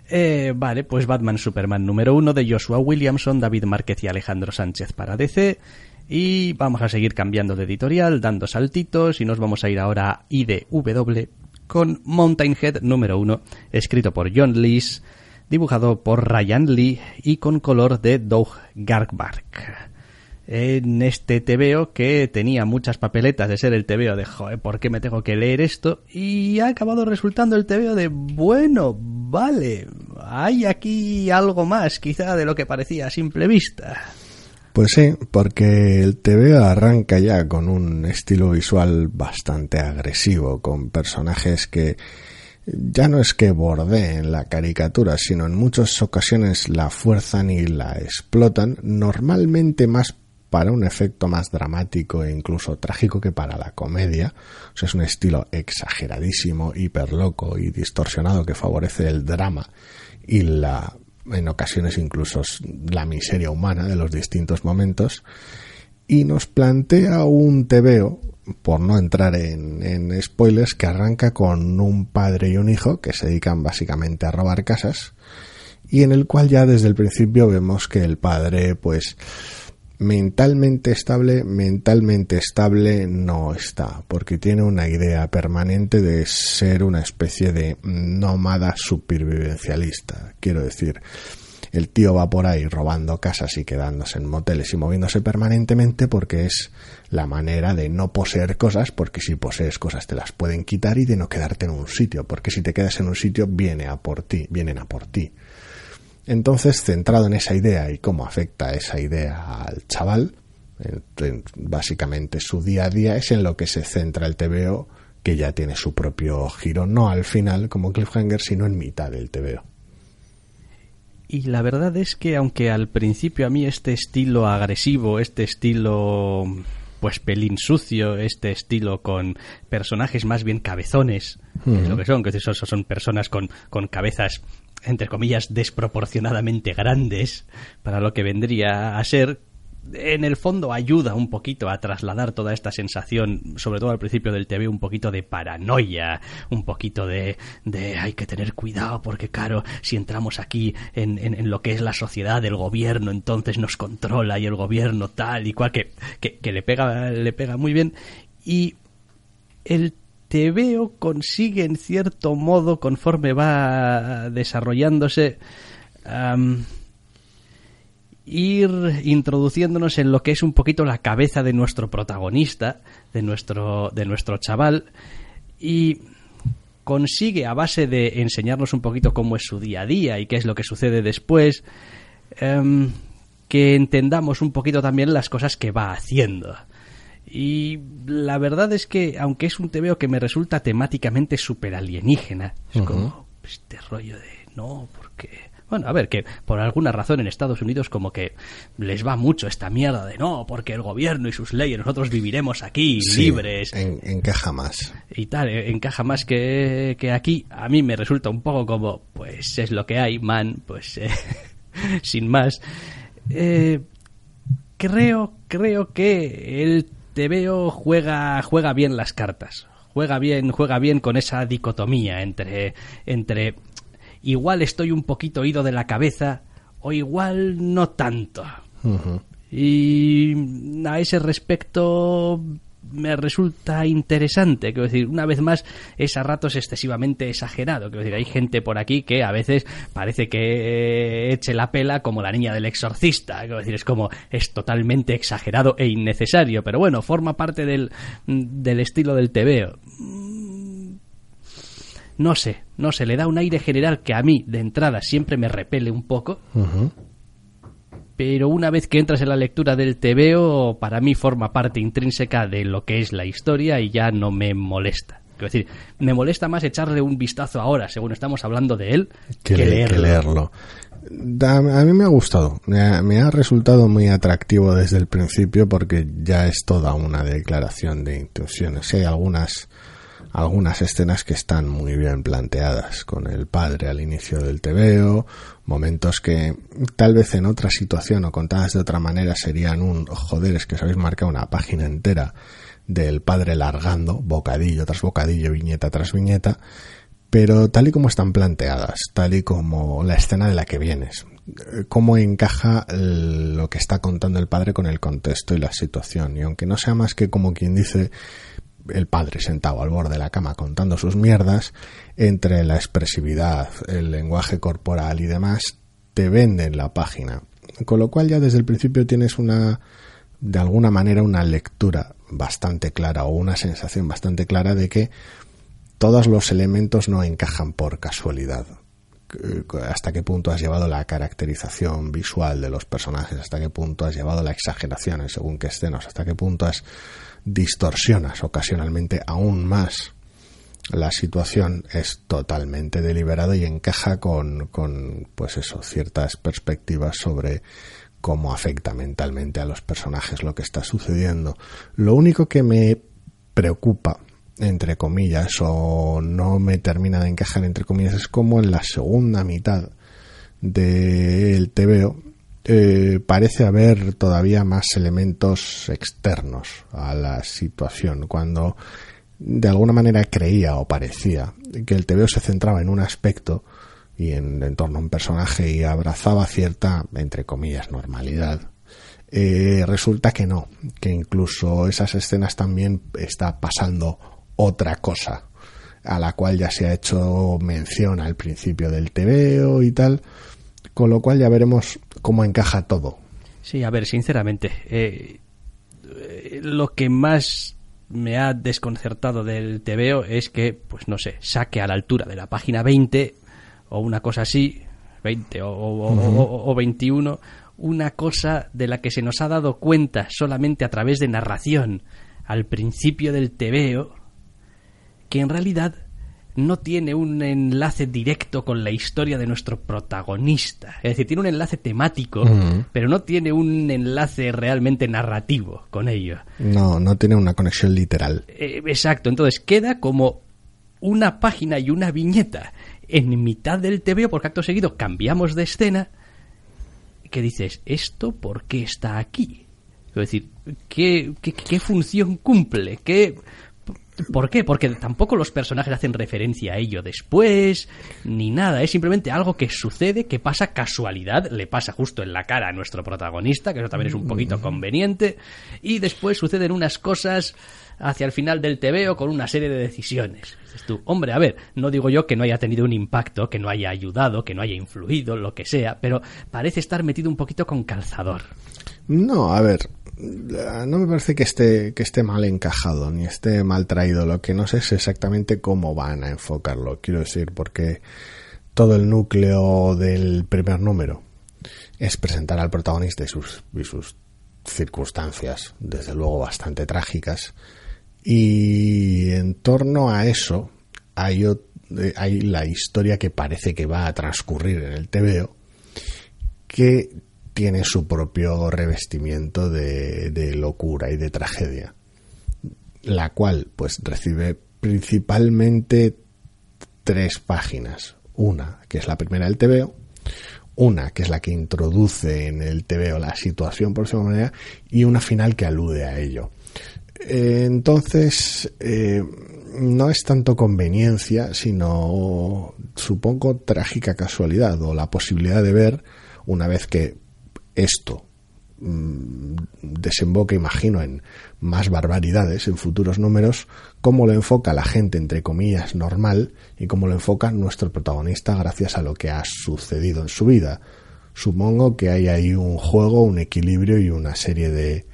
A: Eh, vale, pues Batman Superman número uno de Joshua Williamson, David Márquez y Alejandro Sánchez para DC. Y vamos a seguir cambiando de editorial, dando saltitos, y nos vamos a ir ahora a IDW con Mountain Head número 1, escrito por John Lees, dibujado por Ryan Lee y con color de Doug Garbark. En este TVO que tenía muchas papeletas de ser el TVO de joder, ¿por qué me tengo que leer esto? Y ha acabado resultando el TVO de bueno, vale, hay aquí algo más quizá de lo que parecía a simple vista.
B: Pues sí, porque el TVO arranca ya con un estilo visual bastante agresivo, con personajes que ya no es que bordeen la caricatura, sino en muchas ocasiones la fuerzan y la explotan, normalmente más para un efecto más dramático e incluso trágico que para la comedia. O sea, es un estilo exageradísimo, hiperloco y distorsionado que favorece el drama y la en ocasiones incluso la miseria humana de los distintos momentos, y nos plantea un tebeo, por no entrar en, en, spoilers, que arranca con un padre y un hijo que se dedican básicamente a robar casas, y en el cual ya desde el principio vemos que el padre, pues, mentalmente estable, mentalmente estable no está, porque tiene una idea permanente de ser una especie de nómada supervivencialista. Quiero decir, el tío va por ahí robando casas y quedándose en moteles y moviéndose permanentemente porque es la manera de no poseer cosas, porque si posees cosas te las pueden quitar y de no quedarte en un sitio, porque si te quedas en un sitio viene a por ti, vienen a por ti. Entonces, centrado en esa idea y cómo afecta esa idea al chaval, básicamente su día a día es en lo que se centra el TVO, que ya tiene su propio giro, no al final como cliffhanger, sino en mitad del TVO.
A: Y la verdad es que aunque al principio a mí este estilo agresivo, este estilo pues pelín sucio, este estilo con personajes más bien cabezones, uh -huh. es lo que son, que son, son personas con, con cabezas entre comillas, desproporcionadamente grandes para lo que vendría a ser, en el fondo ayuda un poquito a trasladar toda esta sensación, sobre todo al principio del TV, un poquito de paranoia, un poquito de, de hay que tener cuidado porque, claro, si entramos aquí en, en, lo que es la sociedad del gobierno, entonces nos controla y el gobierno tal y cual, que, que, que le, pega, le pega muy bien. Y el TVO consigue en cierto modo, conforme va desarrollándose, ir introduciéndonos en lo que es un poquito la cabeza de nuestro protagonista, de nuestro, de nuestro chaval, y consigue a base de enseñarnos un poquito cómo es su día a día y qué es lo que sucede después, um, que entendamos un poquito también las cosas que va haciendo Y la verdad es que, aunque es un TVO que me resulta temáticamente súper alienígena, es como este rollo de no, porque. Bueno, a ver, que por alguna razón en Estados Unidos como que les va mucho esta mierda de no, porque el gobierno y sus leyes, nosotros viviremos aquí libres.
B: encaja más.
A: Y tal, eh, encaja más que, que, aquí. A mí me resulta un poco como, pues es lo que hay, man, pues eh, sin más. Eh, creo, creo que el TVO juega, juega bien las cartas. Juega bien, juega bien con esa dicotomía entre, entre igual estoy un poquito oído de la cabeza o igual no tanto. Y a ese respecto me resulta interesante. Quiero decir, una vez más, es a ratos excesivamente exagerado. Quiero decir, hay gente por aquí que a veces parece que eche la pela como la niña del exorcista. Quiero decir, es como, es totalmente exagerado e innecesario. Pero bueno, forma parte del, del estilo del tebeo. No sé, no sé, le da un aire general que a mí, de entrada, siempre me repele un poco pero una vez que entras en la lectura del TVO, para mí forma parte intrínseca de lo que es la historia y ya no me molesta. Quiero decir, me molesta más echarle un vistazo ahora, según estamos hablando de él, que, leerlo.
B: A mí me ha gustado, me ha, resultado muy atractivo desde el principio porque ya es toda una declaración de intenciones. hay algunas algunas escenas que están muy bien planteadas con el padre al inicio del tebeo, momentos que tal vez en otra situación o contadas de otra manera serían un joder, es que os habéis marcado una página entera del padre largando, bocadillo tras bocadillo, viñeta tras viñeta, pero tal y como están planteadas, tal y como la escena de la que vienes, cómo encaja lo que está contando el padre con el contexto y la situación, y aunque no sea más que como quien dice el padre sentado al borde de la cama contando sus mierdas, entre la expresividad, el lenguaje corporal y demás, te venden la página. Con lo cual ya desde el principio tienes una, de alguna manera, una lectura bastante clara o una sensación bastante clara de que todos los elementos no encajan por casualidad. Hasta qué punto has llevado la caracterización visual de los personajes, hasta qué punto has llevado la exageración en según qué escenas, hasta qué punto has distorsionas ocasionalmente aún más la situación es totalmente deliberado y encaja con, con pues eso, ciertas perspectivas sobre cómo afecta mentalmente a los personajes lo que está sucediendo. Lo único que me preocupa, entre comillas, o no me termina de encajar, entre comillas, es como en la segunda mitad del TVO eh, parece haber todavía más elementos externos a la situación. Cuando de alguna manera creía o parecía que el TVO se centraba en un aspecto y en, torno a un personaje y abrazaba cierta, entre comillas, normalidad, eh, resulta que no, que incluso esas escenas también está pasando otra cosa a la cual ya se ha hecho mención al principio del TVO y tal, con lo cual ya veremos cómo encaja todo.
A: Sí, a ver, sinceramente, eh, lo que más me ha desconcertado del TVO es que, pues no sé, saque a la altura de la página 20 o una cosa así, 20 o, 21, una cosa de la que se nos ha dado cuenta solamente a través de narración al principio del TVO, que en realidad no tiene un enlace directo con la historia de nuestro protagonista. Es decir, tiene un enlace temático, pero no tiene un enlace realmente narrativo con ello.
B: No, no tiene una conexión literal.
A: Eh, exacto, entonces queda como una página y una viñeta en mitad del TVO, porque acto seguido cambiamos de escena, que dices, ¿esto por qué está aquí? Es decir, ¿qué, qué, qué función cumple? ¿Qué ¿Por qué? Porque tampoco los personajes hacen referencia a ello después, ni nada. Es simplemente algo que sucede, que pasa casualidad, le pasa justo en la cara a nuestro protagonista, que eso también es un poquito conveniente, y después suceden unas cosas hacia el final del tebeo con una serie de decisiones. Dices tú, hombre, a ver, no digo yo que no haya tenido un impacto, que no haya ayudado, que no haya influido, lo que sea, pero parece estar metido un poquito con calzador.
B: No, a ver, no me parece que esté, que esté mal encajado ni esté mal traído. Lo que no sé es exactamente cómo van a enfocarlo. Quiero decir, porque todo el núcleo del primer número es presentar al protagonista y sus, y sus circunstancias, desde luego bastante trágicas. Y en torno a eso hay, hay la historia que parece que va a transcurrir en el TVO, que tiene su propio revestimiento de, locura y de tragedia, la cual pues recibe principalmente tres páginas. Una, que es la primera del TVO, una que es la que introduce en el TVO la situación por esa manera y una final que alude a ello. Entonces, eh, no es tanto conveniencia, sino supongo trágica casualidad o la posibilidad de ver una vez que esto mm, desemboque, imagino, en más barbaridades, en futuros números, cómo lo enfoca la gente, entre comillas, normal, y cómo lo enfoca nuestro protagonista gracias a lo que ha sucedido en su vida. Supongo que hay ahí un juego, un equilibrio y una serie de,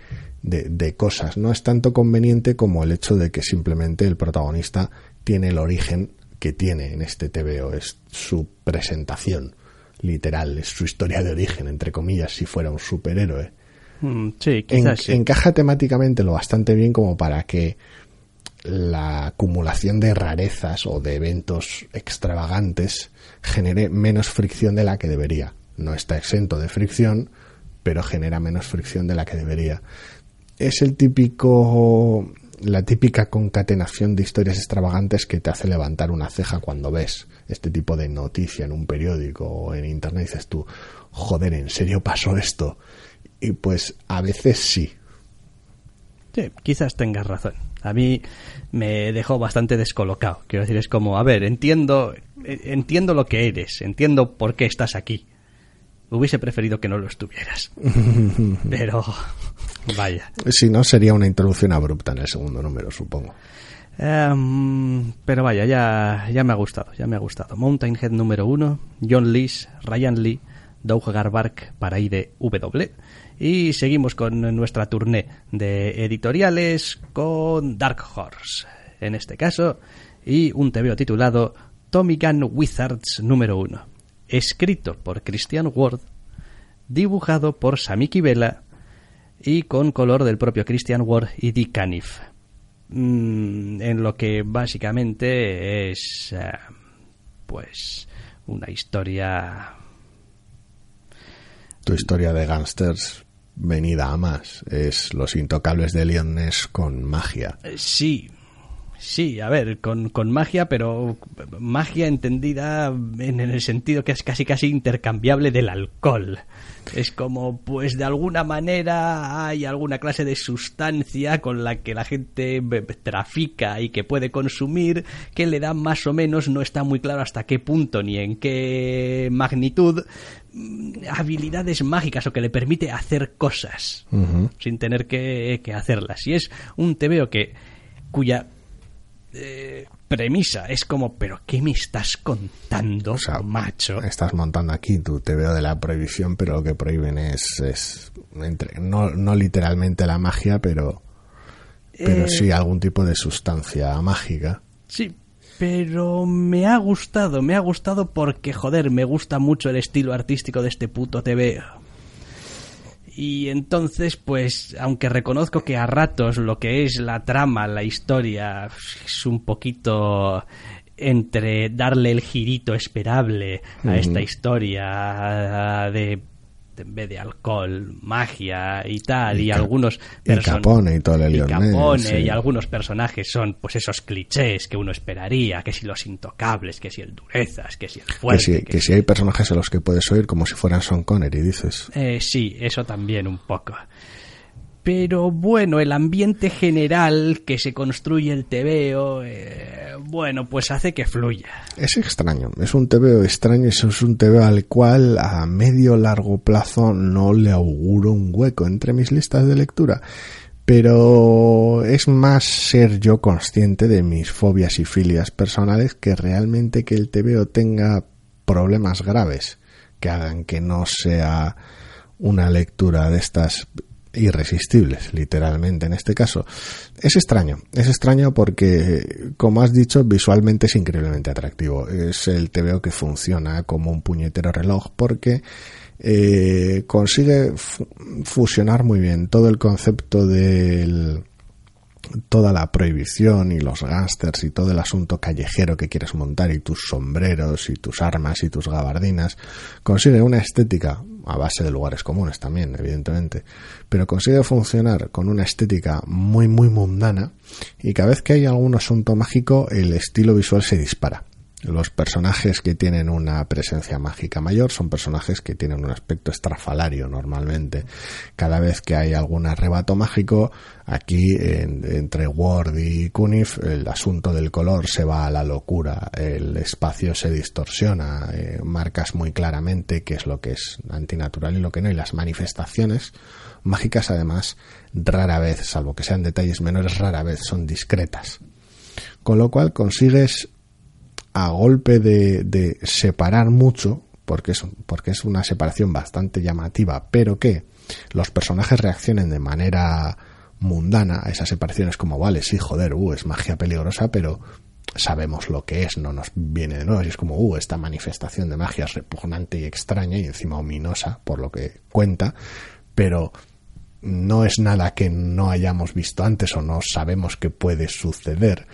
B: de, cosas. No es tanto conveniente como el hecho de que simplemente el protagonista tiene el origen que tiene en este TVO, es su presentación literal, es su historia de origen, entre comillas, si fuera un superhéroe.
A: Mm, sí, quizás
B: Encaja temáticamente lo bastante bien como para que la acumulación de rarezas o de eventos extravagantes genere menos fricción de la que debería. No está exento de fricción, pero genera menos fricción de la que debería es el típico la típica concatenación de historias extravagantes que te hace levantar una ceja cuando ves este tipo de noticia en un periódico o en internet y dices tú, joder, ¿en serio pasó esto? Y pues a veces sí.
A: Sí, quizás tengas razón. A mí me dejó bastante descolocado. Quiero decir, es como, a ver, entiendo, entiendo lo que eres, entiendo por qué estás aquí. Hubiese preferido que no lo estuvieras. Pero Vaya.
B: Si no, sería una introducción abrupta en el segundo número, supongo.
A: Em, pero vaya, ya, ya me ha gustado, ya me ha gustado. Mountain Head número uno, John Lees, Ryan Lee, Doug Garbark para IDW. Y seguimos con nuestra tournée de editoriales con Dark Horse, en este caso, y un TVO titulado Tommy Gun Wizards número uno, escrito por Christian Ward, dibujado por Samiki Vela y con color del propio Christian Ward y Dick Caniff. Mm, en lo que básicamente es eh, pues una historia
B: tu historia de gángsters venida a más es los intocables de Leones con magia
A: eh, sí Sí, a ver, con, con, magia, pero magia entendida en, el sentido que es casi casi intercambiable del alcohol. Es como, pues de alguna manera hay alguna clase de sustancia con la que la gente trafica y que puede consumir, que le da más o menos, no está muy claro hasta qué punto ni en qué magnitud, mm, habilidades mágicas o que le permite hacer cosas sin tener que, que hacerlas. Y es un tebeo que cuya eh, premisa. Es como, ¿pero qué me estás contando, macho?
B: Estás montando aquí tu te veo de la prohibición, pero lo que prohíben es, es entre, no, no literalmente la magia, pero, pero eh, sí algún tipo de sustancia mágica.
A: Sí, pero me ha gustado, me ha gustado porque, joder, me gusta mucho el estilo artístico de este puto TV. Y entonces, pues, aunque reconozco que a ratos lo que es la trama, la historia, es un poquito entre darle el girito esperable a esta historia de en vez de alcohol, magia y tal, y, algunos
B: personajes. y todo el
A: y, y algunos personajes son pues esos clichés que uno esperaría, que si los intocables, que si el durezas, que si el fuerte.
B: Que si, hay personajes a los que puedes oír como si fueran Son Connery, dices.
A: Eh, sí, eso también un poco pero bueno, el ambiente general que se construye el TVO, eh, bueno, pues hace que fluya.
B: Es extraño, es un TVO extraño, es un TVO al cual a medio largo plazo no le auguro un hueco entre mis listas de lectura. Pero es más ser yo consciente de mis fobias y filias personales que realmente que el TVO tenga problemas graves que hagan que no sea una lectura de estas irresistibles, literalmente en este caso. Es extraño, es extraño porque, como has dicho, visualmente es increíblemente atractivo. Es el TVO que funciona como un puñetero reloj porque eh, consigue fusionar muy bien todo el concepto del toda la prohibición y los gángsters y todo el asunto callejero que quieres montar y tus sombreros y tus armas y tus gabardinas, consigue una estética a base de lugares comunes también, evidentemente, pero consigue funcionar con una estética muy muy mundana y cada vez que hay algún asunto mágico el estilo visual se dispara. Los personajes que tienen una presencia mágica mayor son personajes que tienen un aspecto estrafalario normalmente. Cada vez que hay algún arrebato mágico, aquí entre Ward y Kunif el asunto del color se va a la locura, el espacio se distorsiona, eh, marcas muy claramente qué es lo que es antinatural y lo que no, y las manifestaciones mágicas además rara vez, salvo que sean detalles menores, rara vez son discretas. Con lo cual consigues a golpe de, separar mucho, porque es, porque es una separación bastante llamativa, pero que los personajes reaccionen de manera mundana a esas separaciones como, vale, sí, joder, uh, es magia peligrosa, pero sabemos lo que es, no nos viene de nuevo, y es como, uh, esta manifestación de magia es repugnante y extraña y encima ominosa por lo que cuenta, pero no es nada que no hayamos visto antes o no sabemos que puede suceder.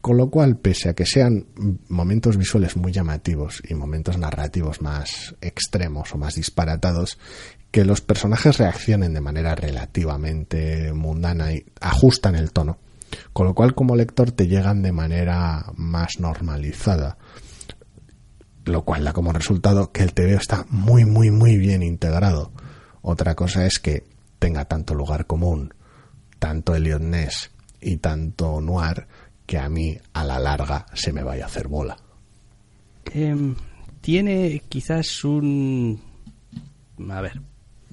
B: Con lo cual, pese a que sean momentos visuales muy llamativos y momentos narrativos más extremos o más disparatados, que los personajes reaccionen de manera relativamente mundana y ajustan el tono. Con lo cual, como lector, te llegan de manera más normalizada. Lo cual da como resultado que el TVO está muy, muy, muy bien integrado. Otra cosa es que tenga tanto lugar común, tanto Elliot Ness y tanto Noir, que a mí a la larga se me vaya a hacer bola.
A: Em, tiene quizás un... A ver,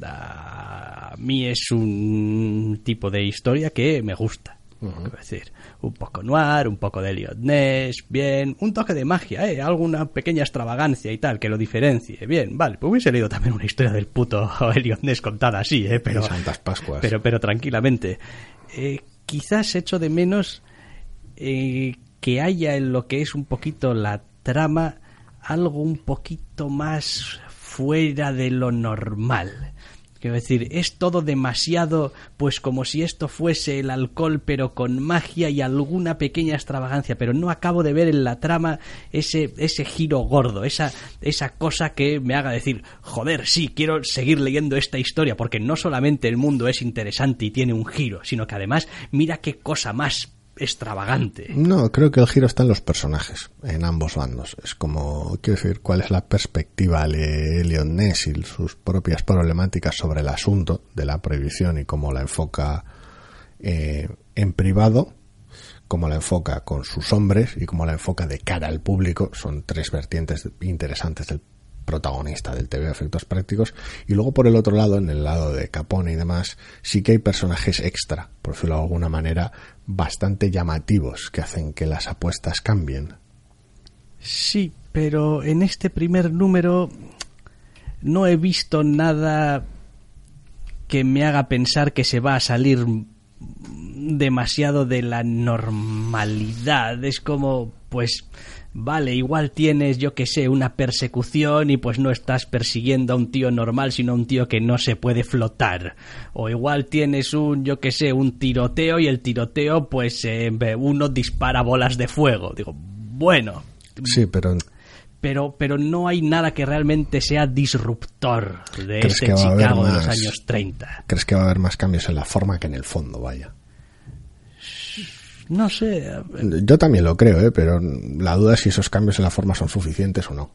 A: a mí es un tipo de historia que me gusta. Es decir, un poco noir, un poco de Elliot Ness, bien, un toque de magia, ¿eh? alguna pequeña extravagancia y tal, que lo diferencie. Bien, vale, pues hubiese leído también una historia del puto Elliot Ness contada así, ¿eh? pero,
B: Santas Pascuas.
A: pero, pero tranquilamente. Eh, quizás echo de menos eh, que haya en lo que es un poquito la trama algo un poquito más fuera de lo normal. Quiero decir, es todo demasiado, pues como si esto fuese el alcohol, pero con magia y alguna pequeña extravagancia, pero no acabo de ver en la trama ese, ese giro gordo, esa, esa cosa que me haga decir, joder, sí, quiero seguir leyendo esta historia, porque no solamente el mundo es interesante y tiene un giro, sino que además, mira qué cosa más extravagante.
B: No, creo que el giro está en los personajes, en ambos bandos. Es como, quiero decir, cuál es la perspectiva de Leon Ness y sus propias problemáticas sobre el asunto de la prohibición y cómo la enfoca eh, en privado, cómo la enfoca con sus hombres y cómo la enfoca de cara al público. Son tres vertientes interesantes del protagonista del TV efectos prácticos. Y luego por el otro lado en el lado de Capone y demás sí que hay personajes extra por decirlo de alguna manera bastante llamativos que hacen que las apuestas cambien.
A: Sí pero en este primer número no he visto nada que me haga pensar que se va a salir demasiado de la normalidad. Es como pues vale, igual tienes, yo que sé, una persecución y pues no estás persiguiendo a un tío normal, sino a un tío que no se puede flotar. O igual tienes un, yo que sé, un tiroteo y el tiroteo, pues eh, uno dispara bolas de fuego. Digo, bueno.
B: Sí, pero
A: pero, pero no hay nada que realmente sea disruptor de este Chicago de los años 30.
B: ¿Crees que va a haber más cambios en la forma que en el fondo, vaya?
A: No sé.
B: Yo también lo creo, ¿eh? pero la duda es si esos cambios en la forma son suficientes o no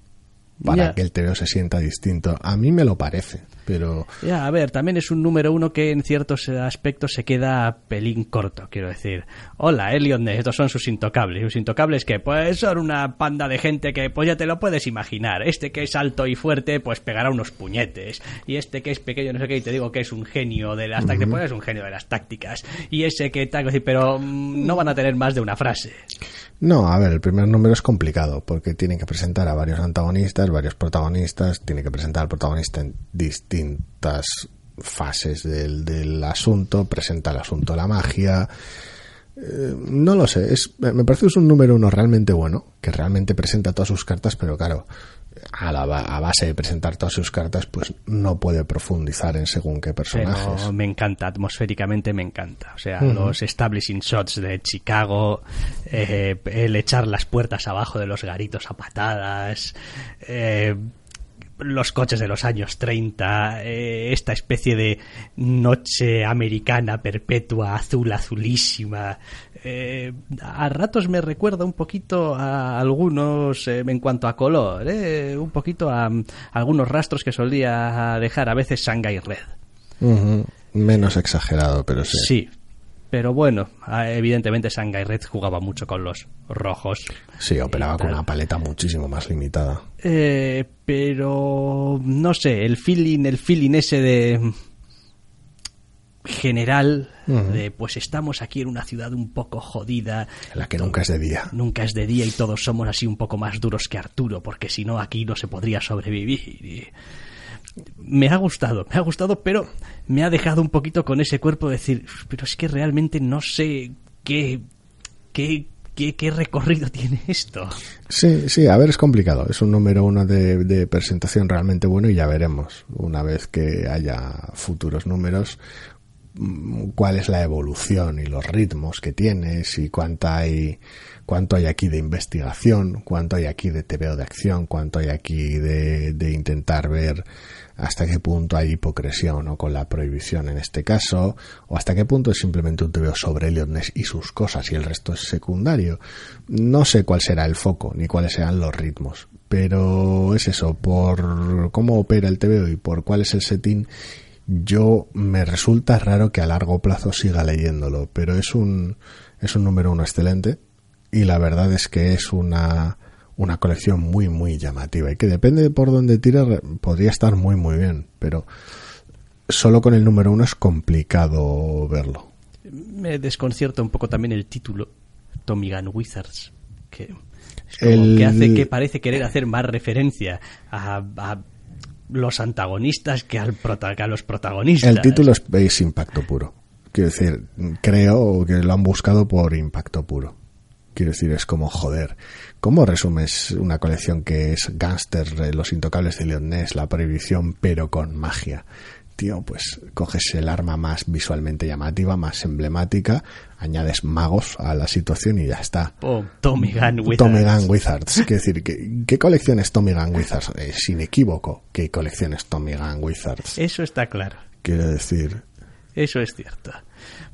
B: para que el TVO se sienta distinto. A mí me lo parece, pero...
A: Ya, a ver, también es un número uno que en ciertos aspectos se queda pelín corto, quiero decir. Hola, Elion, estos son sus intocables. Sus intocables que, pues, son una panda de gente que, pues, ya te lo puedes imaginar. Este que es alto y fuerte, pues, pegará unos puñetes. Y este que es pequeño, no sé qué, y te digo que es un genio de las tácticas, pues es un genio de las tácticas. Y ese que tal, pero mm, no van a tener más de una frase.
B: No, a ver, el primer número es complicado porque tienen que presentar a varios antagonistas, varios protagonistas, tiene que presentar al protagonista en distintas fases del, del asunto, presenta el asunto de la magia, Eh, no lo sé, es, me parece que es un número uno realmente bueno, que realmente presenta todas sus cartas, pero claro, a, la, a base de presentar todas sus cartas, pues no puede profundizar en según qué personajes.
A: Pero me encanta, atmosféricamente me encanta. O sea, los establishing shots de Chicago, eh, el echar las puertas abajo de los garitos a patadas, eh, los coches de los años 30, eh, esta especie de noche americana perpetua, azul, azulísima. Eh, a ratos me recuerda un poquito a algunos, eh, en cuanto a color, un poquito a, algunos rastros que solía dejar a veces Shanghai Red.
B: Menos exagerado, pero sí.
A: Sí, pero bueno, evidentemente Shanghai Red jugaba mucho con los rojos.
B: Sí, operaba con una paleta muchísimo más limitada.
A: Eh, pero no sé, el feeling, el feeling ese de general de pues estamos aquí en una ciudad un poco jodida.
B: En la que nunca es de día.
A: Nunca es de día y todos somos así un poco más duros que Arturo porque si no aquí no se podría sobrevivir. Me ha gustado, me ha gustado, pero me ha dejado un poquito con ese cuerpo de decir, pero es que realmente no sé qué, qué, qué, recorrido tiene esto.
B: Sí, sí, a ver, es complicado. Es un número uno de, de, presentación realmente bueno y ya veremos, una vez que haya futuros números, mm, cuál es la evolución y los ritmos que tienes y cuánto hay cuánto hay aquí de investigación, cuánto hay aquí de TVO de acción, cuánto hay aquí de, de intentar ver hasta qué punto hay hipocresía o no con la prohibición en este caso, o hasta qué punto es simplemente un TVO sobre Elliot Ness y sus cosas y el resto es secundario. No sé cuál será el foco ni cuáles serán los ritmos, pero es eso, por cómo opera el TVO y por cuál es el setting, yo me resulta raro que a largo plazo siga leyéndolo, pero es un, es un número uno excelente y la verdad es que es una una colección muy, muy llamativa y que depende de por dónde tira, podría estar muy, muy bien, pero solo con el número uno es complicado verlo.
A: Me desconcierta un poco también el título, Tommy Gun Wizards, que, que hace que parece querer hacer más referencia a, los antagonistas que, al que a los protagonistas.
B: El título es impacto puro. Quiero decir, creo que lo han buscado por impacto puro. Quiero decir, es como joder. ¿Cómo resumes una colección que es Gangster, Los Intocables de Leon Ness, La Prohibición, pero con magia? Tío, pues coges el arma más visualmente llamativa, más emblemática, añades magos a la situación y ya está.
A: Oh, Tommy Gun Wizards.
B: Tommy Gun Wizards. Quiero decir, ¿qué, ¿qué, colección es Tommy Gun Wizards? Eh, sin equívoco, ¿qué colección es Tommy Gun Wizards?
A: Eso está claro.
B: Quiero decir.
A: Eso es cierto.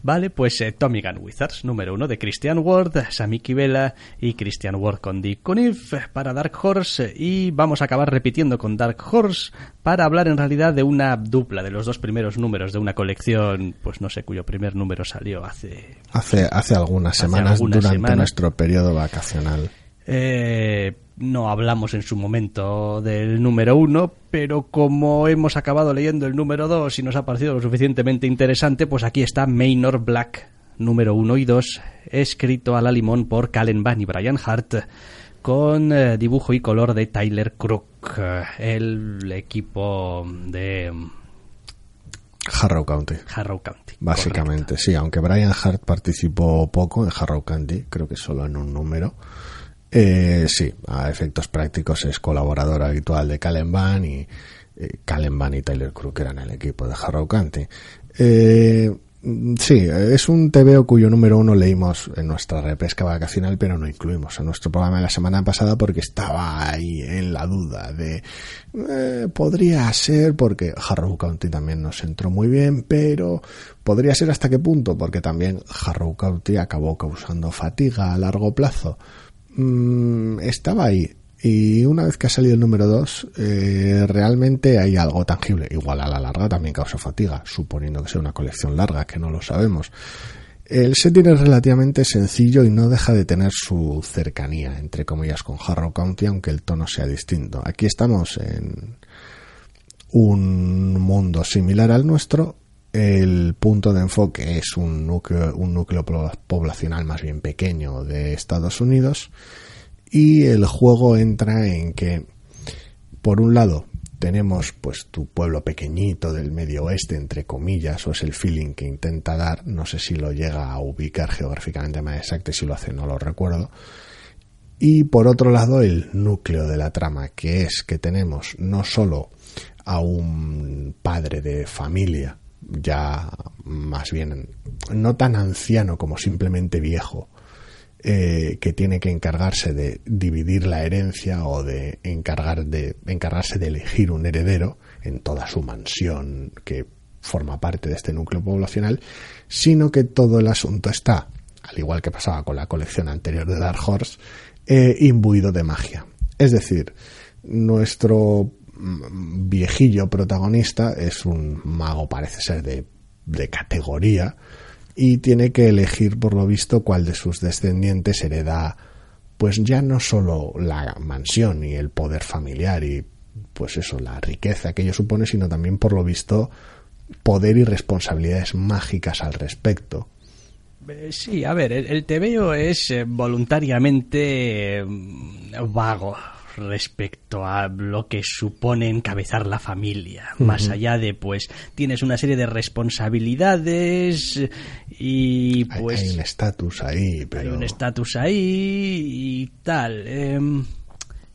A: Vale, pues eh, Tommy Gun Wizards, número uno de Christian Ward, Samiki Vela y Christian Ward con Dick Conniff para Dark Horse y vamos a acabar repitiendo con Dark Horse para hablar en realidad de una dupla de los dos primeros números de una colección, pues no sé, cuyo primer número salió hace...
B: Hace, hace algunas semanas durante nuestro periodo vacacional.
A: Eh, no hablamos en su momento del número uno, pero como hemos acabado leyendo el número dos y nos ha parecido lo suficientemente interesante, pues aquí está Maynor Black, número uno y dos, escrito a la limón por Calen Van y Brian Hart, con eh, dibujo y color de Tyler Crook, el equipo de...
B: Harrow County.
A: Harrow County.
B: Básicamente, sí, aunque Brian Hart participó poco en Harrow County, creo que solo en un número. Eh, sí, a efectos prácticos es colaborador habitual de Calen y eh, y Tyler Crook eran el equipo de Harrow County. Eh, sí, es un TVO cuyo número uno leímos en nuestra repesca vacacional, pero no incluimos en nuestro programa de la semana pasada porque estaba ahí en la duda de eh, podría ser porque Harrow County también nos entró muy bien, pero podría ser hasta qué punto porque también Harrow County acabó causando fatiga a largo plazo mmm, estaba ahí. Y una vez que ha salido el número 2, eh, realmente hay algo tangible. Igual a la larga también causa fatiga, suponiendo que sea una colección larga, que no lo sabemos. El setting es relativamente sencillo y no deja de tener su cercanía, entre comillas, con Harrow County, aunque el tono sea distinto. Aquí estamos en un mundo similar al nuestro. El punto de enfoque es un núcleo, un núcleo poblacional más bien pequeño de Estados Unidos y el juego entra en que, por un lado, tenemos pues tu pueblo pequeñito del medio oeste, entre comillas, o es el feeling que intenta dar, no sé si lo llega a ubicar geográficamente más exacto, si lo hace no lo recuerdo. Y por otro lado el núcleo de la trama, que es que tenemos no solo a un padre de familia, ya más bien no tan anciano como simplemente viejo, eh, que tiene que encargarse de dividir la herencia o de, encargar de encargarse de elegir un heredero en toda su mansión que forma parte de este núcleo poblacional, sino que todo el asunto está, al igual que pasaba con la colección anterior de Dark Horse, eh, imbuido de magia. Es decir, nuestro viejillo protagonista es un mago, parece ser de, de categoría, y tiene que elegir por lo visto cuál de sus descendientes hereda pues ya no solo la mansión y el poder familiar y pues eso, la riqueza que ello supone, sino también por lo visto poder y responsabilidades mágicas al respecto.
A: Eh, sí, a ver, el, el TVO es eh, voluntariamente mm, vago respecto a lo que supone encabezar la familia. Más allá de, pues, tienes una serie de responsabilidades y, pues...
B: Hay, un estatus ahí, pero...
A: Hay un estatus ahí y tal. Em,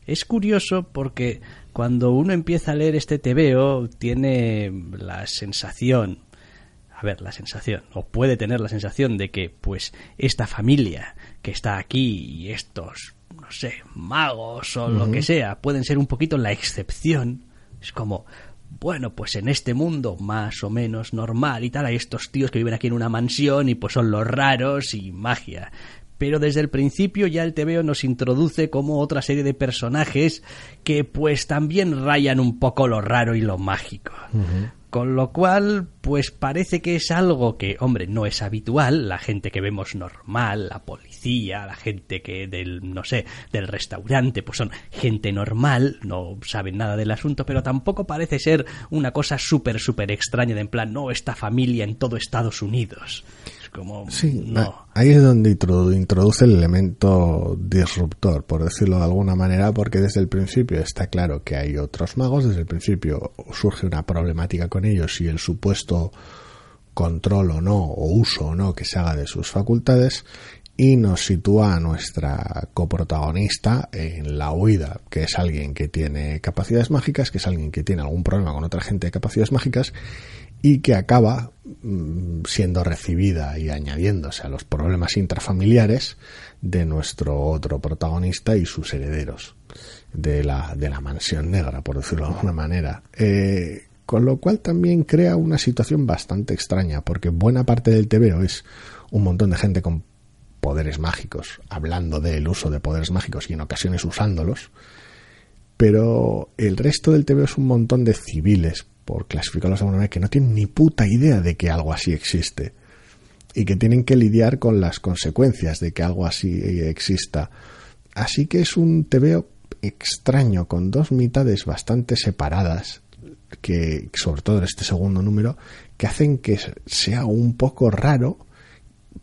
A: es curioso porque cuando uno empieza a leer este tebeo tiene la sensación a ver, la sensación, o puede tener la sensación de que, pues, esta familia que está aquí y estos no sé, magos o lo que sea, pueden ser un poquito la excepción. Es como, bueno, pues en este mundo más o menos normal y tal, hay estos tíos que viven aquí en una mansión y pues son los raros y magia. Pero desde el principio ya el TVO nos introduce como otra serie de personajes que pues también rayan un poco lo raro y lo mágico. Con lo cual, pues parece que es algo que, hombre, no es habitual. La gente que vemos normal, la policía, la gente que del, no sé, del restaurante, pues son gente normal, no saben nada del asunto, pero tampoco parece ser una cosa súper, súper extraña de en plan, no, esta familia en todo Estados Unidos como
B: sí, ahí es donde introduce el elemento disruptor, por decirlo de alguna manera, porque desde el principio está claro que hay otros magos, desde el principio surge una problemática con ellos y el supuesto control o no, o uso o no que se haga de sus facultades, y nos sitúa a nuestra coprotagonista en la huida, que es alguien que tiene capacidades mágicas, que es alguien que tiene algún problema con otra gente de capacidades mágicas y que acaba mm, siendo recibida y añadiéndose a los problemas intrafamiliares de nuestro otro protagonista y sus herederos de la, de la mansión negra, por decirlo de alguna manera. Eh, con lo cual también crea una situación bastante extraña, porque buena parte del TVO es un montón de gente con poderes mágicos, hablando del uso de poderes mágicos y en ocasiones usándolos, pero el resto del TVO es un montón de civiles, por clasificarlos de alguna manera, que no tienen ni puta idea de que algo así existe y que tienen que lidiar con las consecuencias de que algo así exista. Así que es un TVO extraño, con dos mitades bastante separadas, que sobre todo en este segundo número, que hacen que sea un poco raro,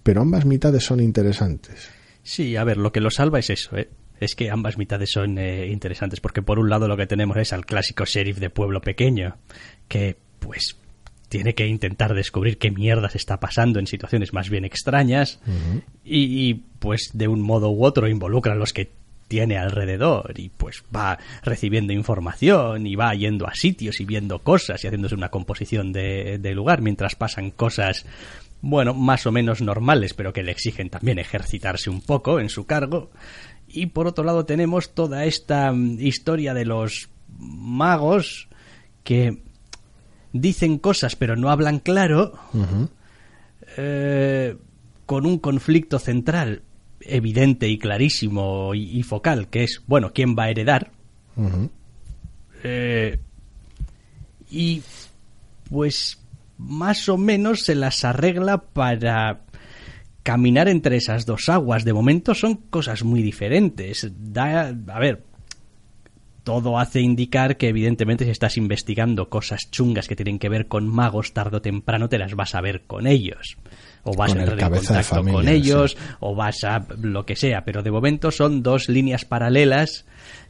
B: pero ambas mitades son interesantes.
A: Sí, a ver, lo que lo salva es eso, ¿eh? es que ambas mitades son eh, interesantes, porque por un lado lo que tenemos es al clásico sheriff de pueblo pequeño, que pues tiene que intentar descubrir qué mierdas está pasando en situaciones más bien extrañas y, pues de un modo u otro involucra a los que tiene alrededor y pues va recibiendo información y va yendo a sitios y viendo cosas y haciéndose una composición de, de lugar mientras pasan cosas bueno, más o menos normales, pero que le exigen también ejercitarse un poco en su cargo. Y por otro lado tenemos toda esta mm, historia de los magos que dicen cosas pero no hablan claro, eh, con un conflicto central evidente y clarísimo y, focal, que es, bueno, ¿quién va a heredar? Eh, y pues más o menos se las arregla para caminar entre esas dos aguas. De momento son cosas muy diferentes. Da, a ver, todo hace indicar que evidentemente si estás investigando cosas chungas que tienen que ver con magos, tarde o temprano te las vas a ver con ellos. O vas a entrar en contacto con ellos, o vas a lo que sea. Pero de momento son dos líneas paralelas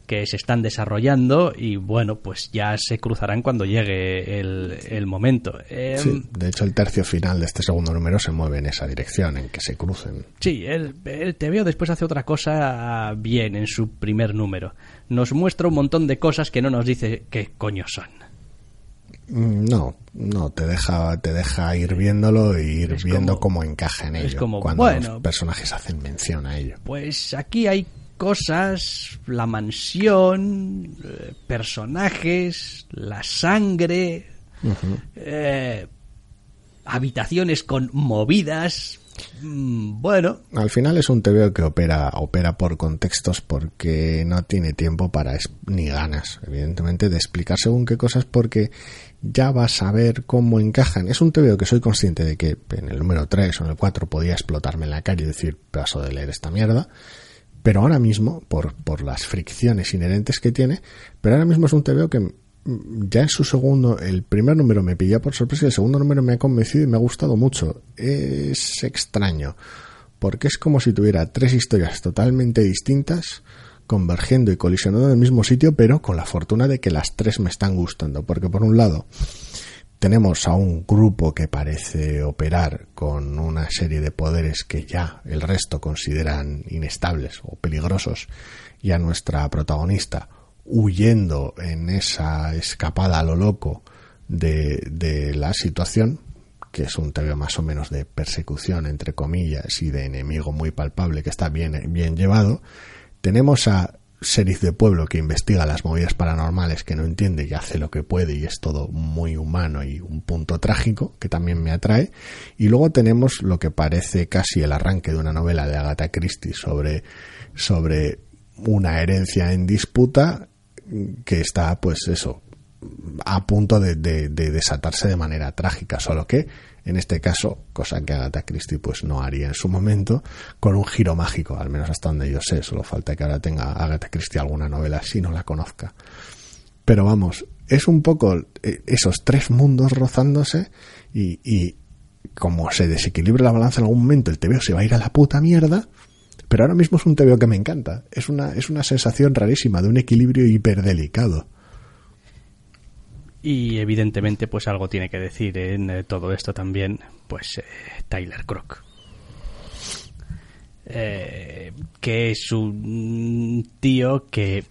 A: que se están desarrollando y bueno, pues ya se cruzarán cuando llegue el, momento.
B: Em, de hecho el tercio final de este segundo número se mueve en esa dirección, en que se crucen.
A: Sí, el, el TVO después hace otra cosa bien en su primer número. Nos muestra un montón de cosas que no nos dice qué coño son.
B: Mm, no, no, te deja, te deja ir viéndolo e ir viendo cómo encaja en ello.
A: como,
B: cuando los personajes hacen mención a ello.
A: Pues aquí hay cosas, la mansión, eh, personajes, la sangre, eh, habitaciones con movidas. Mm, bueno.
B: Al final es un TVO que opera, opera por contextos porque no tiene tiempo para ni ganas, evidentemente, de explicar según qué cosas porque ya vas a ver cómo encajan. Es un TVO que soy consciente de que en el número 3 o en el 4 podía explotarme en la calle y decir, paso de leer esta mierda pero ahora mismo, por, por las fricciones inherentes que tiene, pero ahora mismo es un TVO que mm, ya en su segundo, el primer número me pilló por sorpresa y el segundo número me ha convencido y me ha gustado mucho. Es extraño, porque es como si tuviera tres historias totalmente distintas, convergiendo y colisionando en el mismo sitio, pero con la fortuna de que las tres me están gustando, porque por un lado, tenemos a un grupo que parece operar con una serie de poderes que ya el resto consideran inestables o peligrosos y a nuestra protagonista huyendo en esa escapada a lo loco de, la situación, que es un tema más o menos de persecución, entre comillas, y de enemigo muy palpable que está bien, bien llevado, tenemos a sheriff de pueblo que investiga las movidas paranormales, que no entiende y hace lo que puede y es todo muy humano y un punto trágico que también me atrae. Y luego tenemos lo que parece casi el arranque de una novela de Agatha Christie sobre, sobre una herencia en disputa que está, pues eso, a punto de, de desatarse de manera trágica, solo que en este caso, cosa que Agatha Christie pues no haría en su momento, con un giro mágico, al menos hasta donde yo sé, solo falta que ahora tenga Agatha Christie alguna novela si no la conozca. Pero vamos, es un poco eh, esos tres mundos rozándose y, como se desequilibra la balanza en algún momento, el TVO se va a ir a la puta mierda, pero ahora mismo es un TVO que me encanta. Es una, es una sensación rarísima de un equilibrio hiperdelicado.
A: Y evidentemente, pues algo tiene que decir en eh, todo esto también, pues eh, Tyler Croc. Eh, que es un tío que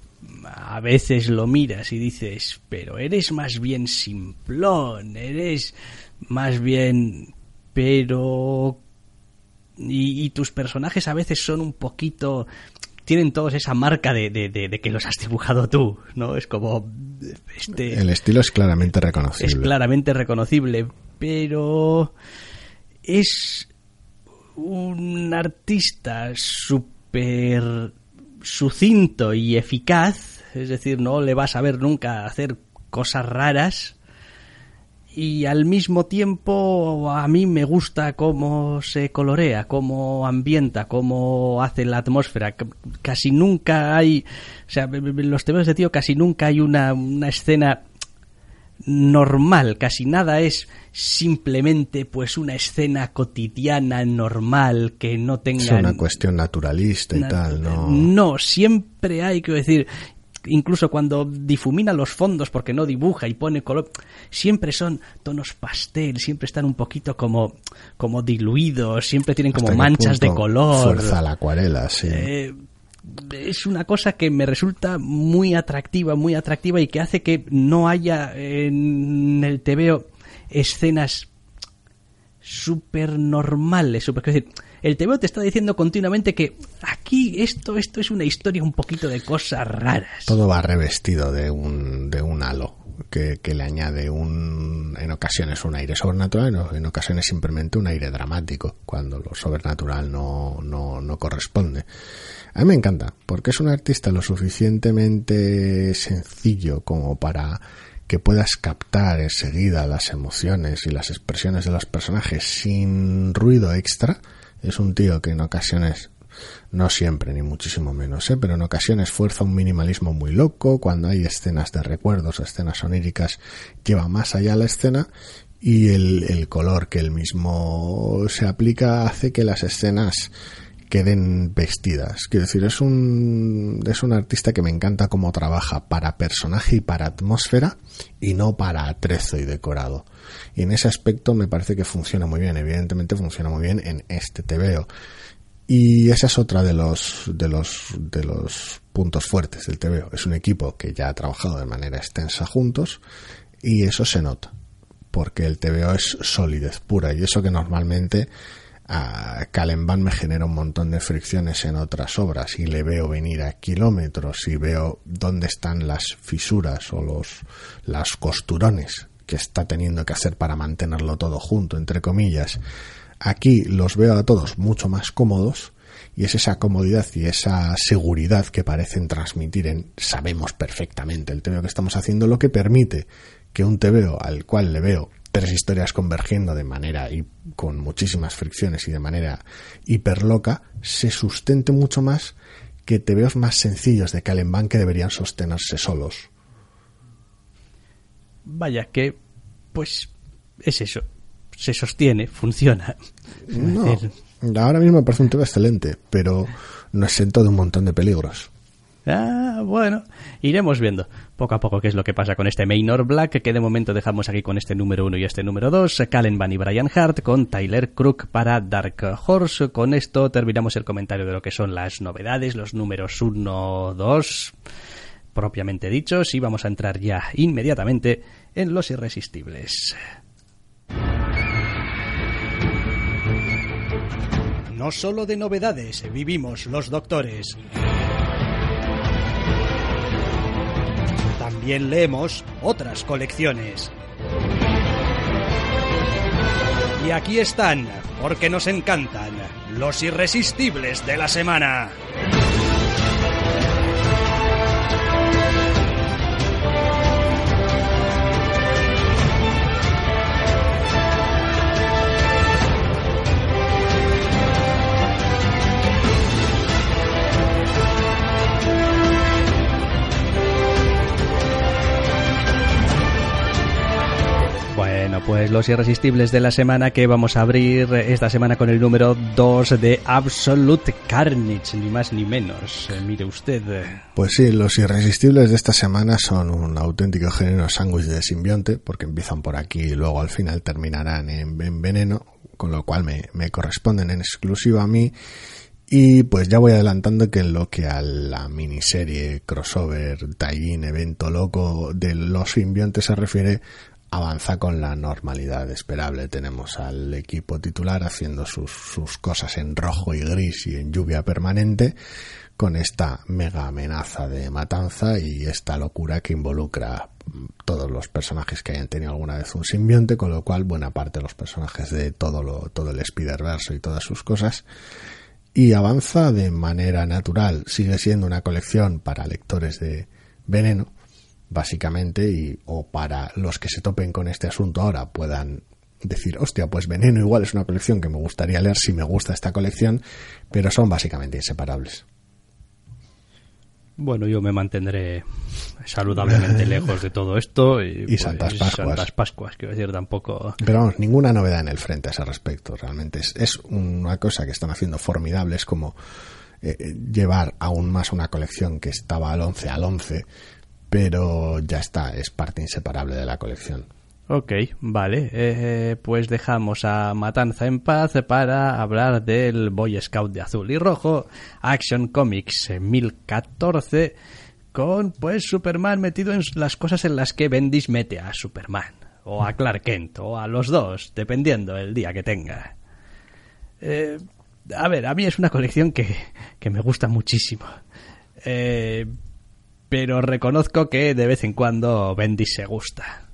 A: a veces lo miras y dices, pero eres más bien simplón, eres más bien, pero... y tus personajes a veces son un poquito tienen todos esa marca de, de, que los has dibujado tú, ¿no? Es como... Este,
B: El estilo es claramente reconocible.
A: Es claramente reconocible, pero es un artista súper sucinto y eficaz, es decir, no le vas a ver nunca hacer cosas raras, y al mismo tiempo a mí me gusta cómo se colorea, cómo ambienta, cómo hace la atmósfera. Casi nunca hay, o sea, los temas de tío casi nunca hay una, una escena normal, casi nada es simplemente pues una escena cotidiana normal que no tenga es
B: una cuestión naturalista y tal, ¿no?
A: No, siempre hay que decir, incluso cuando difumina los fondos porque no dibuja y pone color, siempre son tonos pastel, siempre están un poquito como, como diluidos, siempre tienen como manchas de color.
B: Fuerza la acuarela, sí.
A: Eh, es una cosa que me resulta muy atractiva, muy atractiva y que hace que no haya en el TVO escenas súper normales, super, es decir, el TVO te está diciendo continuamente que aquí esto, esto es una historia un poquito de cosas raras.
B: Todo va revestido de un, de un halo. Que, que, le añade un, en ocasiones un aire sobrenatural, en ocasiones simplemente un aire dramático, cuando lo sobrenatural no, no, no corresponde. A mí me encanta, porque es un artista lo suficientemente sencillo como para que puedas captar enseguida las emociones y las expresiones de los personajes sin ruido extra es un tío que en ocasiones, no siempre ni muchísimo menos, ¿eh? pero en ocasiones fuerza un minimalismo muy loco, cuando hay escenas de recuerdos, escenas oníricas, lleva más allá la escena y el, el color que él mismo se aplica hace que las escenas queden vestidas. Quiero decir, es un, es un artista que me encanta cómo trabaja para personaje y para atmósfera y no para atrezo y decorado. Y en ese aspecto me parece que funciona muy bien. Evidentemente funciona muy bien en este TVO. Y esa es otra de los, de los, de los puntos fuertes del TVO. Es un equipo que ya ha trabajado de manera extensa juntos y eso se nota. Porque el TVO es solidez pura y eso que normalmente a Calemban me genera un montón de fricciones en otras obras y le veo venir a kilómetros y veo dónde están las fisuras o los las costurones que está teniendo que hacer para mantenerlo todo junto entre comillas aquí los veo a todos mucho más cómodos y es esa comodidad y esa seguridad que parecen transmitir en sabemos perfectamente el TVO que estamos haciendo lo que permite que un TVO al cual le veo tres historias convergiendo de manera y con muchísimas fricciones y de manera hiperloca, se sustente mucho más que te veos más sencillos de Calemban que deberían sostenerse solos.
A: Vaya que, pues, es eso. Se sostiene, funciona.
B: No, ahora mismo me parece un tema excelente, pero no exento de un montón de peligros.
A: Ah, bueno, iremos viendo poco a poco qué es lo que pasa con este Maynor Black, que de momento dejamos aquí con este número 1 y este número 2, Callen Van y Brian Hart con Tyler Crook para Dark Horse. Con esto terminamos el comentario de lo que son las novedades, los números 1, 2, propiamente dichos, y vamos a entrar ya inmediatamente en los irresistibles. No solo de novedades vivimos los doctores. también leemos otras colecciones. Y aquí están, porque nos encantan, los irresistibles de la semana. Pues los irresistibles de la semana que vamos a abrir esta semana con el número 2 de Absolute Carnage, ni más ni menos. Eh, mire usted.
B: Pues sí, los irresistibles de esta semana son un auténtico género sándwich de simbionte, porque empiezan por aquí y luego al final terminarán en, veneno, con lo cual me, me corresponden en exclusiva a mí. Y pues ya voy adelantando que en lo que a la miniserie crossover, tie evento loco de los simbiontes se refiere, avanza con la normalidad esperable. Tenemos al equipo titular haciendo sus, sus cosas en rojo y gris y en lluvia permanente con esta mega amenaza de matanza y esta locura que involucra todos los personajes que hayan tenido alguna vez un simbionte, con lo cual buena parte de los personajes de todo lo, todo el Spider-Verse y todas sus cosas y avanza de manera natural. Sigue siendo una colección para lectores de veneno, básicamente, y, o para los que se topen con este asunto ahora puedan decir, hostia, pues Veneno igual es una colección que me gustaría leer si me gusta esta colección, pero son básicamente inseparables.
A: Bueno, yo me mantendré saludablemente lejos de todo esto. Y,
B: pues, Santas Pascuas.
A: Santas Pascuas, quiero decir, tampoco.
B: Pero vamos, ninguna novedad en el frente a ese respecto. Realmente es, es una cosa que están haciendo formidable. Es como eh, eh, llevar aún más una colección que estaba al 11 al 11 pero ya está, es parte inseparable de la colección.
A: Ok, vale. Eh, pues dejamos a Matanza en paz para hablar del Boy Scout de azul y rojo, Action Comics 1014, con pues Superman metido en las cosas en las que Bendis mete a Superman, o a Clark Kent, o a los dos, dependiendo el día que tenga. Eh, a ver, a mí es una colección que, que me gusta muchísimo. Eh, pero reconozco que de vez en cuando Bendis se gusta.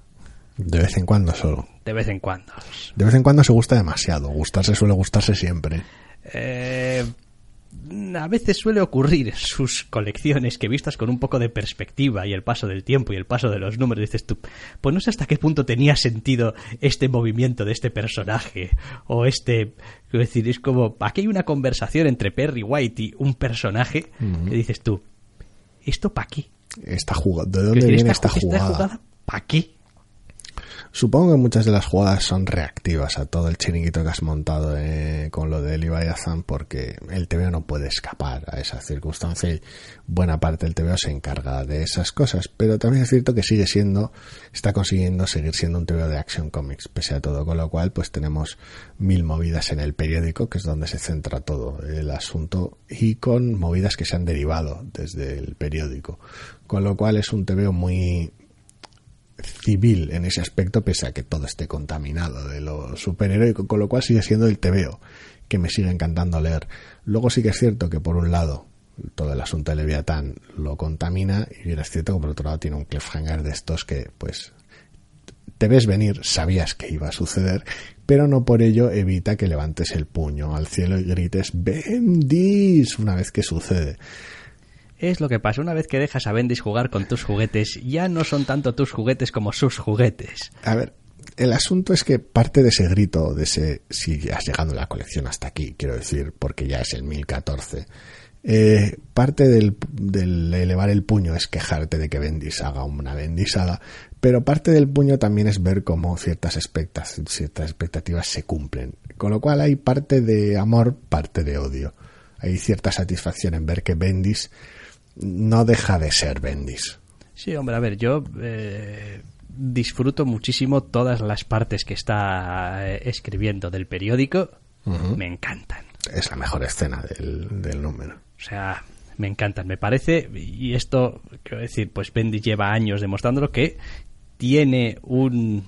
B: De vez en cuando solo.
A: De vez en cuando.
B: De vez en cuando se gusta demasiado. Gustarse suele gustarse siempre.
A: Eh, a veces suele ocurrir en sus colecciones que vistas con un poco de perspectiva y el paso del tiempo y el paso de los números, dices tú, pues no sé hasta qué punto tenía sentido este movimiento de este personaje o este, es decir, es como, aquí hay una conversación entre Perry White y un personaje que dices tú, ¿esto para qué?
B: Esta jugada, ¿De dónde viene esta, jugada?
A: ¿Para qué?
B: Supongo que muchas de las jugadas son reactivas a todo el chiringuito que has montado eh, con lo de Leviathan porque el TVO no puede escapar a esa circunstancia y buena parte del TVO se encarga de esas cosas, pero también es cierto que sigue siendo, está consiguiendo seguir siendo un TVO de Action Comics pese a todo, con lo cual pues tenemos mil movidas en el periódico que es donde se centra todo el asunto y con movidas que se han derivado desde el periódico, con lo cual es un TVO muy civil en ese aspecto, pese a que todo esté contaminado de lo superheroico, con lo cual sigue siendo el TVO, que me sigue encantando leer. Luego sí que es cierto que por un lado todo el asunto de Leviatán lo contamina y bien es cierto que por otro lado tiene un cliffhanger de estos que pues te ves venir, sabías que iba a suceder, pero no por ello evita que levantes el puño al cielo y grites Bendis una vez que sucede.
A: Es lo que pasa, una vez que dejas a Bendis jugar con tus juguetes, ya no son tanto tus juguetes como sus juguetes.
B: A ver, el asunto es que parte de ese grito, de ese, si has llegado la colección hasta aquí, quiero decir, porque ya es el 1014, eh, parte del, del, elevar el puño es quejarte de que Bendis haga una bendisada, pero parte del puño también es ver cómo ciertas, expectas, ciertas expectativas se cumplen. Con lo cual hay parte de amor, parte de odio. Hay cierta satisfacción en ver que Bendis no deja de ser Bendis.
A: Sí, hombre, a ver, yo eh, disfruto muchísimo todas las partes que está eh, escribiendo del periódico. Me encantan.
B: Es la mejor escena del, del número.
A: O sea, me encantan. Me parece, y esto, quiero decir, pues Bendis lleva años demostrándolo que tiene un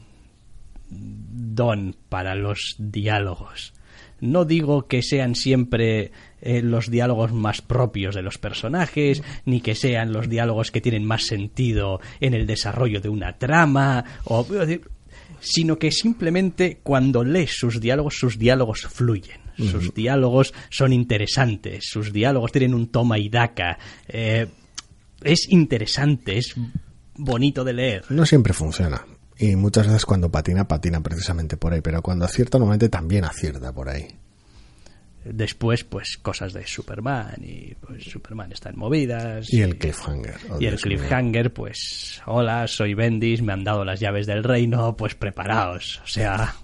A: don para los diálogos. No digo que sean siempre eh, los diálogos más propios de los personajes, ni que sean los diálogos que tienen más sentido en el desarrollo de una trama, o, sino que simplemente cuando lees sus diálogos, sus diálogos fluyen. Sus diálogos son interesantes, sus diálogos tienen un toma y daca. Eh, es interesante, es bonito de leer.
B: No siempre funciona. Y muchas veces cuando patina, patina precisamente por ahí, pero cuando acierta normalmente también acierta por ahí.
A: Después, pues cosas de Superman y pues Superman está en movidas.
B: Y el cliffhanger.
A: Oh, y el cliffhanger, pues hola, soy Bendis, me han dado las llaves del reino, pues preparaos. O sea,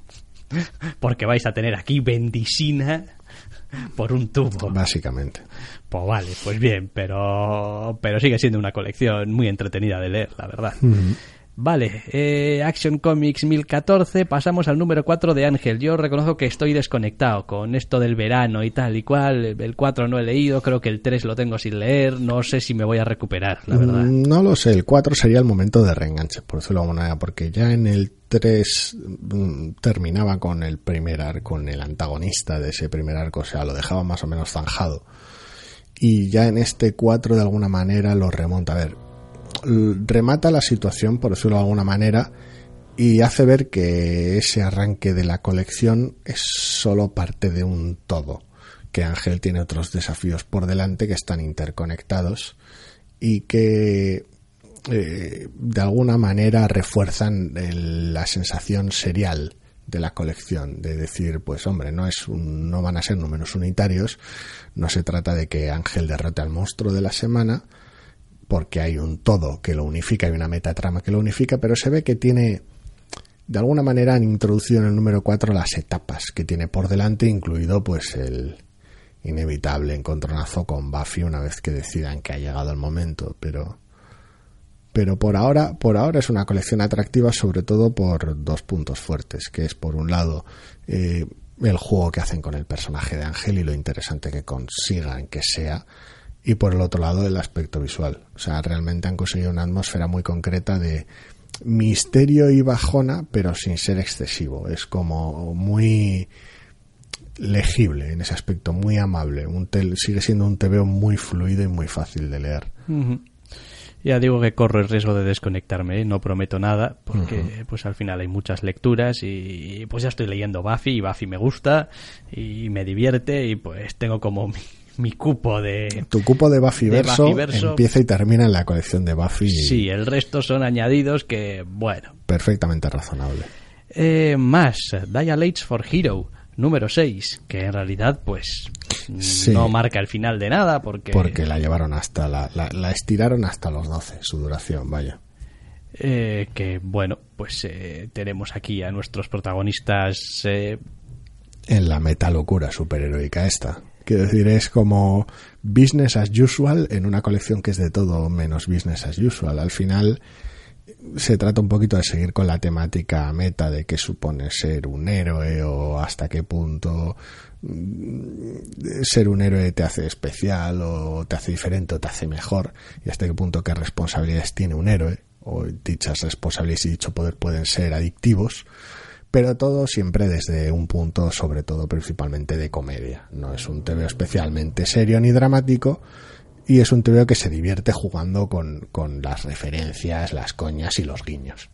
A: porque vais a tener aquí bendisina por un tubo.
B: Básicamente.
A: Pues vale, pues bien, pero, pero sigue siendo una colección muy entretenida de leer, la verdad. Vale, eh, Action Comics 1014, pasamos al número 4 de Ángel. Yo reconozco que estoy desconectado con esto del verano y tal y cual. El 4 no he leído, creo que el 3 lo tengo sin leer. No sé si me voy a recuperar, la verdad.
B: Mm, no lo sé, el 4 sería el momento de reenganche, por decirlo de alguna manera, porque ya en el 3 mm, terminaba con el primer arco, con el antagonista de ese primer arco, o sea, lo dejaba más o menos zanjado. Y ya en este 4 de alguna manera lo remonta. A ver, remata la situación, por decirlo de alguna manera, y hace ver que ese arranque de la colección es solo parte de un todo, que Ángel tiene otros desafíos por delante que están interconectados y que eh, de alguna manera refuerzan la sensación serial de la colección, de decir, pues hombre, no es un, no van a ser números unitarios, no se trata de que Ángel derrote al monstruo de la semana, porque hay un todo que lo unifica, hay una metatrama que lo unifica, pero se ve que tiene, de alguna manera han introducido en el número 4 las etapas que tiene por delante, incluido pues el inevitable encontronazo con Buffy una vez que decidan que ha llegado el momento, pero pero por ahora, por ahora es una colección atractiva sobre todo por dos puntos fuertes, que es por un lado eh, el juego que hacen con el personaje de Ángel y lo interesante que consigan que sea y por el otro lado el aspecto visual. O sea, realmente han conseguido una atmósfera muy concreta de misterio y bajona, pero sin ser excesivo. Es como muy legible en ese aspecto, muy amable. Un sigue siendo un TVO muy fluido y muy fácil de leer.
A: Ya digo que corro el riesgo de desconectarme, ¿eh? no prometo nada, porque pues al final hay muchas lecturas y pues ya estoy leyendo Buffy y Buffy me gusta y me divierte y pues tengo como mi cupo de...
B: Tu cupo de Buffy, verso, empieza y termina en la colección de Buffy.
A: Sí, el resto son añadidos que, bueno...
B: Perfectamente razonable.
A: Eh, más, Dialates for Hero, número 6, que en realidad, pues, no marca el final de nada porque...
B: Porque la llevaron hasta la, la, estiraron hasta los 12, su duración, vaya.
A: eh, que bueno, pues eh, tenemos aquí a nuestros protagonistas eh,
B: en la meta locura superheroica esta. Quiero decir, es como business as usual en una colección que es de todo menos business as usual. Al final se trata un poquito de seguir con la temática meta de qué supone ser un héroe o hasta qué punto mm, ser un héroe te hace especial o te hace diferente o te hace mejor y hasta qué punto qué responsabilidades tiene un héroe o dichas responsabilidades y dicho poder pueden ser adictivos pero todo siempre desde un punto sobre todo principalmente de comedia no es un TV especialmente serio ni dramático y es un TVO que se divierte jugando con, con las referencias, las coñas y los guiños.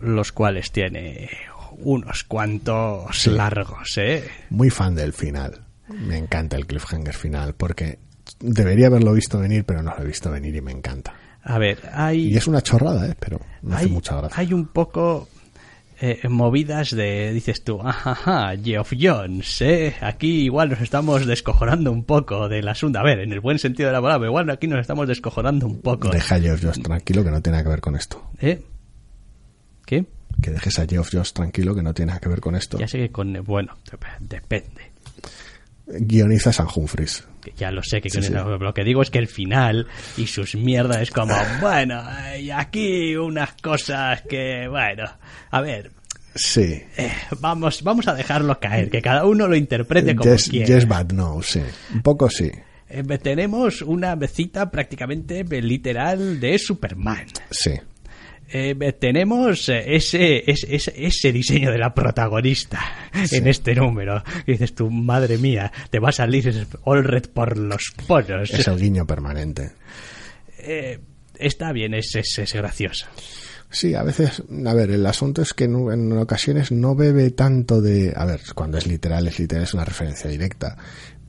A: Los cuales tiene unos cuantos largos, ¿eh?
B: Muy fan del final. Me encanta el cliffhanger final porque debería haberlo visto venir, pero no lo he visto venir y me encanta.
A: A ver, hay...
B: Y es una chorrada, ¿eh? Pero me hace mucha gracia.
A: Hay un poco eh, movidas de, dices tú, ajá, Geoff Jones, ¿eh? Aquí igual nos estamos descojonando un poco del asunto. A ver, en el buen sentido de la palabra, igual aquí nos estamos descojonando un poco.
B: Deja a Geoff Jones tranquilo que no tiene nada que ver con esto.
A: ¿Eh? ¿Qué?
B: Que dejes a Geoff Jones tranquilo que no tiene nada que ver con esto.
A: Ya sé que con... Bueno, depende.
B: Guioniza San Humphries
A: ya lo sé que lo que digo es que el final y sus mierdas es como bueno y aquí unas cosas que bueno a ver
B: sí.
A: eh, vamos vamos a dejarlo caer que cada uno lo interprete como quiera.
B: yes but no sí. Un poco sí.
A: Eh, tenemos una cita prácticamente literal de Superman.
B: Sí
A: eh, tenemos ese, ese, ese, diseño de la protagonista en este número. Y dices tú, madre mía, te va a salir All Red por los poros.
B: Es el guiño permanente.
A: Eh, está bien, es, es, es, gracioso.
B: Sí, a veces, a ver, el asunto es que en, en, ocasiones no bebe tanto de, a ver, cuando es literal, es literal, es una referencia directa,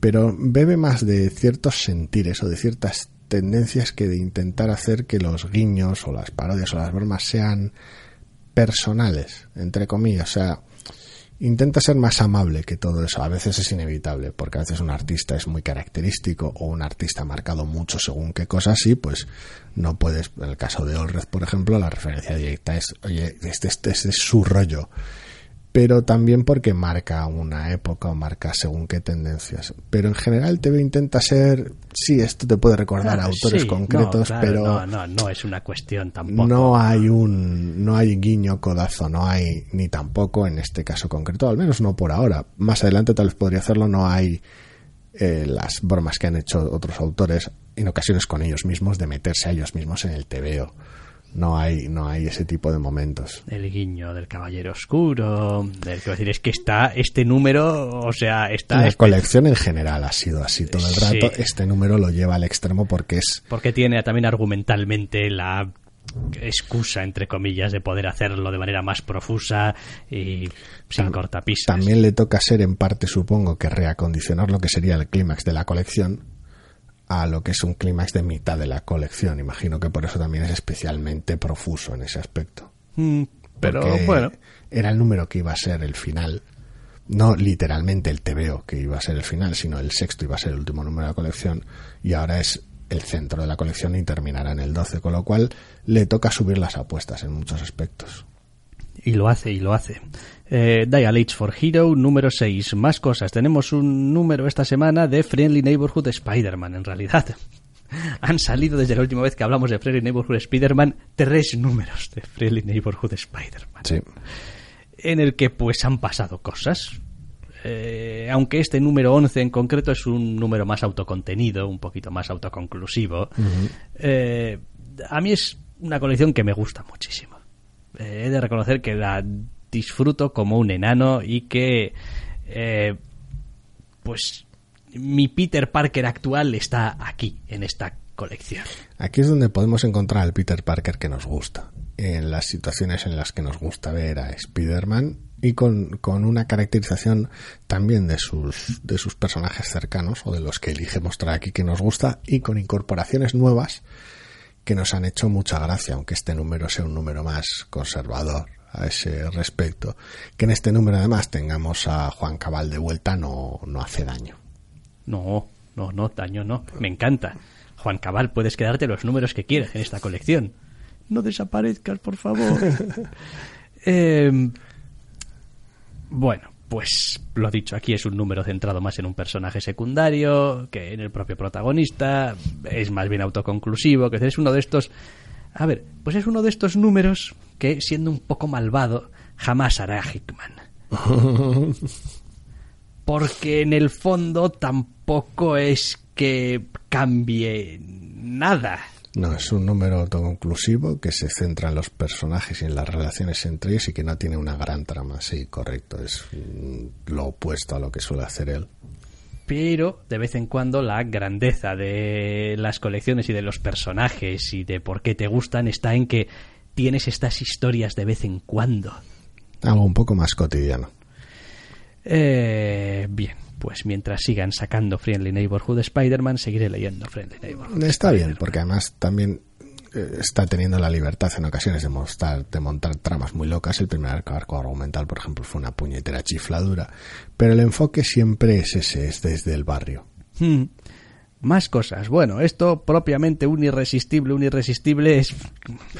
B: pero bebe más de ciertos sentires o de ciertas tendencias que de intentar hacer que los guiños o las parodias o las bromas sean personales, entre comillas. O sea, intenta ser más amable que todo eso. A veces es inevitable, porque a veces un artista es muy característico o un artista marcado mucho según qué cosas y pues no puedes, en el caso de Olred, por ejemplo, la referencia directa es, oye, este, este, este es su rollo pero también porque marca una época o marca según qué tendencias. Pero en general TV intenta ser, sí, esto te puede recordar a autores concretos, pero
A: no, no, no es una cuestión tampoco.
B: No hay un, no hay guiño codazo, no hay ni tampoco en este caso concreto, al menos no por ahora. Más adelante tal vez podría hacerlo, no hay eh, las bromas que han hecho otros autores en ocasiones con ellos mismos de meterse a ellos mismos en el TVO no hay no hay ese tipo de momentos.
A: El guiño del caballero oscuro del que decir es que está este número o sea está
B: la colección en general ha sido así todo el rato. Este número lo lleva al extremo porque es
A: porque tiene también argumentalmente la excusa entre comillas de poder hacerlo de manera más profusa y sin cortapisas.
B: también le toca ser en parte supongo que reacondicionar lo que sería el clímax de la colección a lo que es un clímax de mitad de la colección. Imagino que por eso también es especialmente profuso en ese aspecto.
A: Mm, pero bueno.
B: Era el número que iba a ser el final. No literalmente el TVO que iba a ser el final, sino el sexto iba a ser el último número de la colección. Y ahora es el centro de la colección y terminará en el 12, con lo cual le toca subir las apuestas en muchos aspectos.
A: Y lo hace, y lo hace. Eh, Dial H for Hero número 6. Más cosas. Tenemos un número esta semana de Friendly Neighborhood Spider-Man, en realidad. Han salido desde la última vez que hablamos de Friendly Neighborhood Spider-Man tres números de Friendly Neighborhood Spider-Man.
B: Sí.
A: En el que pues han pasado cosas. Eh, aunque este número 11 en concreto es un número más autocontenido, un poquito más autoconclusivo, eh, a mí es una colección que me gusta muchísimo. Eh, he de reconocer que la disfruto como un enano y que eh, pues mi Peter Parker actual está aquí, en esta colección.
B: Aquí es donde podemos encontrar al Peter Parker que nos gusta, en las situaciones en las que nos gusta ver a Spider-Man y con, con, una caracterización también de sus, de sus personajes cercanos o de los que elige mostrar aquí que nos gusta y con incorporaciones nuevas que nos han hecho mucha gracia, aunque este número sea un número más conservador a ese respecto. Que en este número además tengamos a Juan Cabal de vuelta no, no hace daño.
A: No, no, no, daño no. Me encanta. Juan Cabal, puedes quedarte los números que quieras en esta colección. no desaparezcas, por favor. Em, bueno, pues lo dicho, aquí es un número centrado más en un personaje secundario que en el propio protagonista, es más bien autoconclusivo, que es uno de estos... A ver, pues es uno de estos números que, siendo un poco malvado, jamás hará Hickman. Porque en el fondo tampoco es que cambie nada.
B: No, es un número autoconclusivo que se centra en los personajes y en las relaciones entre ellos y que no tiene una gran trama. Sí, correcto. Es mm, lo opuesto a lo que suele hacer él.
A: Pero de vez en cuando la grandeza de las colecciones y de los personajes y de por qué te gustan está en que tienes estas historias de vez en cuando.
B: Algo un poco más cotidiano.
A: Eh, bien, pues mientras sigan sacando Friendly Neighborhood Spider-Man, seguiré leyendo Friendly Neighborhood.
B: Está bien, porque además también eh, está teniendo la libertad en ocasiones de montar, de montar tramas muy locas. El primer arco argumental, por ejemplo, fue una puñetera chifladura. Pero el enfoque siempre es ese, es desde el barrio.
A: Hmm. Más cosas. Bueno, esto propiamente un irresistible, un irresistible es...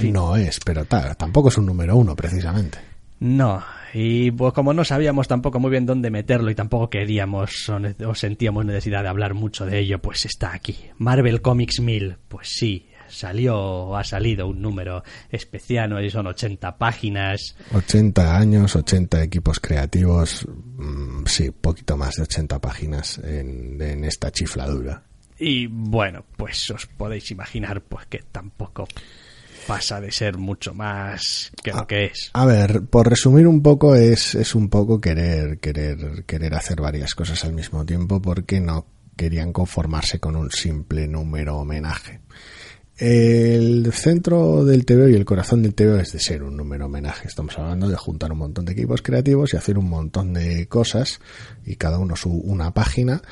B: No es, pero tal, tampoco es un número uno, precisamente.
A: No, y pues como no sabíamos tampoco muy bien dónde meterlo y tampoco queríamos o, sentíamos necesidad de hablar mucho de ello, pues está aquí. Marvel Comics 1000, pues sí, salió o ha salido un número especial, y son 80 páginas.
B: 80 años, 80 equipos creativos, mm, sí, poquito más de 80 páginas en, en esta chifladura.
A: Y bueno, pues os podéis imaginar pues que tampoco pasa de ser mucho más que lo que es.
B: A ver, por resumir un poco, es, es un poco querer, querer, querer hacer varias cosas al mismo tiempo porque no querían conformarse con un simple número homenaje. El centro del TVO y el corazón del TVO es de ser un número homenaje. Estamos hablando de juntar un montón de equipos creativos y hacer un montón de cosas y cada uno su una página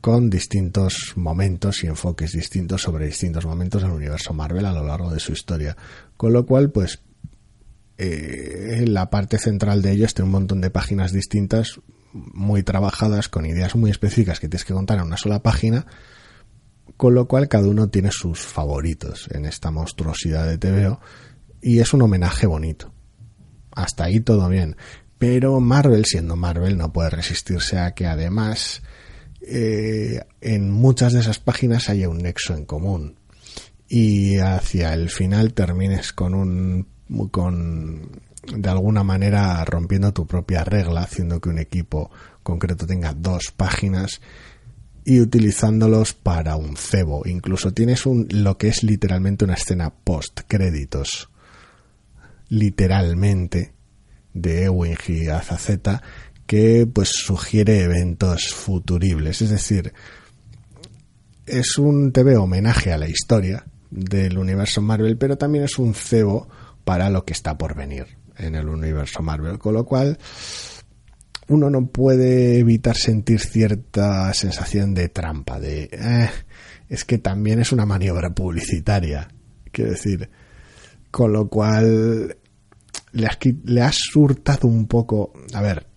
B: con distintos momentos y enfoques distintos sobre distintos momentos del universo Marvel a lo largo de su historia. Con lo cual, pues, eh, la parte central de ellos tiene un montón de páginas distintas, muy trabajadas, con ideas muy específicas que tienes que contar en una sola página, con lo cual cada uno tiene sus favoritos en esta monstruosidad de TVO y es un homenaje bonito. Hasta ahí todo bien. Pero Marvel, siendo Marvel, no puede resistirse a que además en muchas de esas páginas haya un nexo en común. Y hacia el final termines con un con de alguna manera rompiendo tu propia regla haciendo que un equipo concreto tenga dos páginas y utilizándolos para un cebo. Incluso tienes un lo que es literalmente una escena post créditos literalmente de Ewing y Azazeta que pues sugiere eventos futuribles. Es decir, es un TV homenaje a la historia del universo Marvel, pero también es un cebo para lo que está por venir en el universo Marvel. Con lo cual, uno no puede evitar sentir cierta sensación de trampa, de eh, es que también es una maniobra publicitaria. Quiero decir, con lo cual le has, le has hurtado un poco. A ver,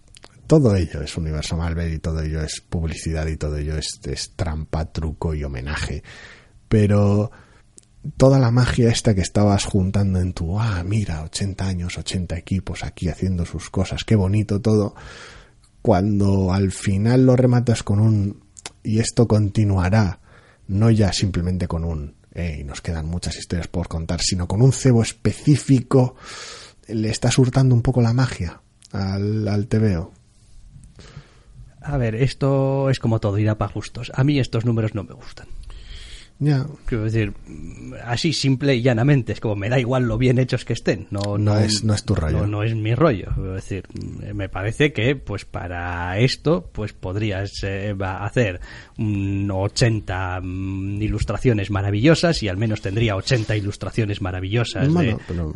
B: todo ello es universo Marvel y todo ello es publicidad y todo ello es, trampa, truco y homenaje. Pero toda la magia esta que estabas juntando en tu, ah, mira, 80 años, 80 equipos aquí haciendo sus cosas, qué bonito todo, cuando al final lo rematas con un, y esto continuará, no ya simplemente con un, y nos quedan muchas historias por contar, sino con un cebo específico, le estás hurtando un poco la magia al, al TVO.
A: A ver, esto es como todo, irá para justos. A mí estos números no me gustan. Quiero decir, así simple y llanamente, es como me da igual lo bien hechos que estén. No,
B: no, es, no es tu rollo.
A: No, es mi rollo. Es decir, me parece que pues para esto pues podrías eh, hacer 80 mm, ilustraciones maravillosas y al menos tendría 80 ilustraciones maravillosas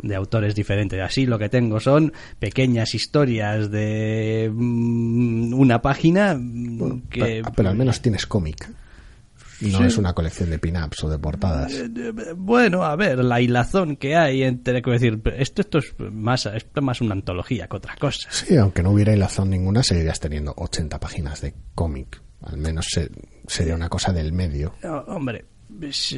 A: de, autores diferentes. Así lo que tengo son pequeñas historias de mm, una página que...
B: pero al menos tienes cómic. No es una colección de pin-ups o de portadas. Eh,
A: bueno, a ver, la hilazón que hay entre. decir, esto, esto, es más, esto es más una antología que otra cosa.
B: Sí, aunque no hubiera hilazón ninguna, seguirías teniendo 80 páginas de cómic. Al menos sería una cosa del medio.
A: hombre,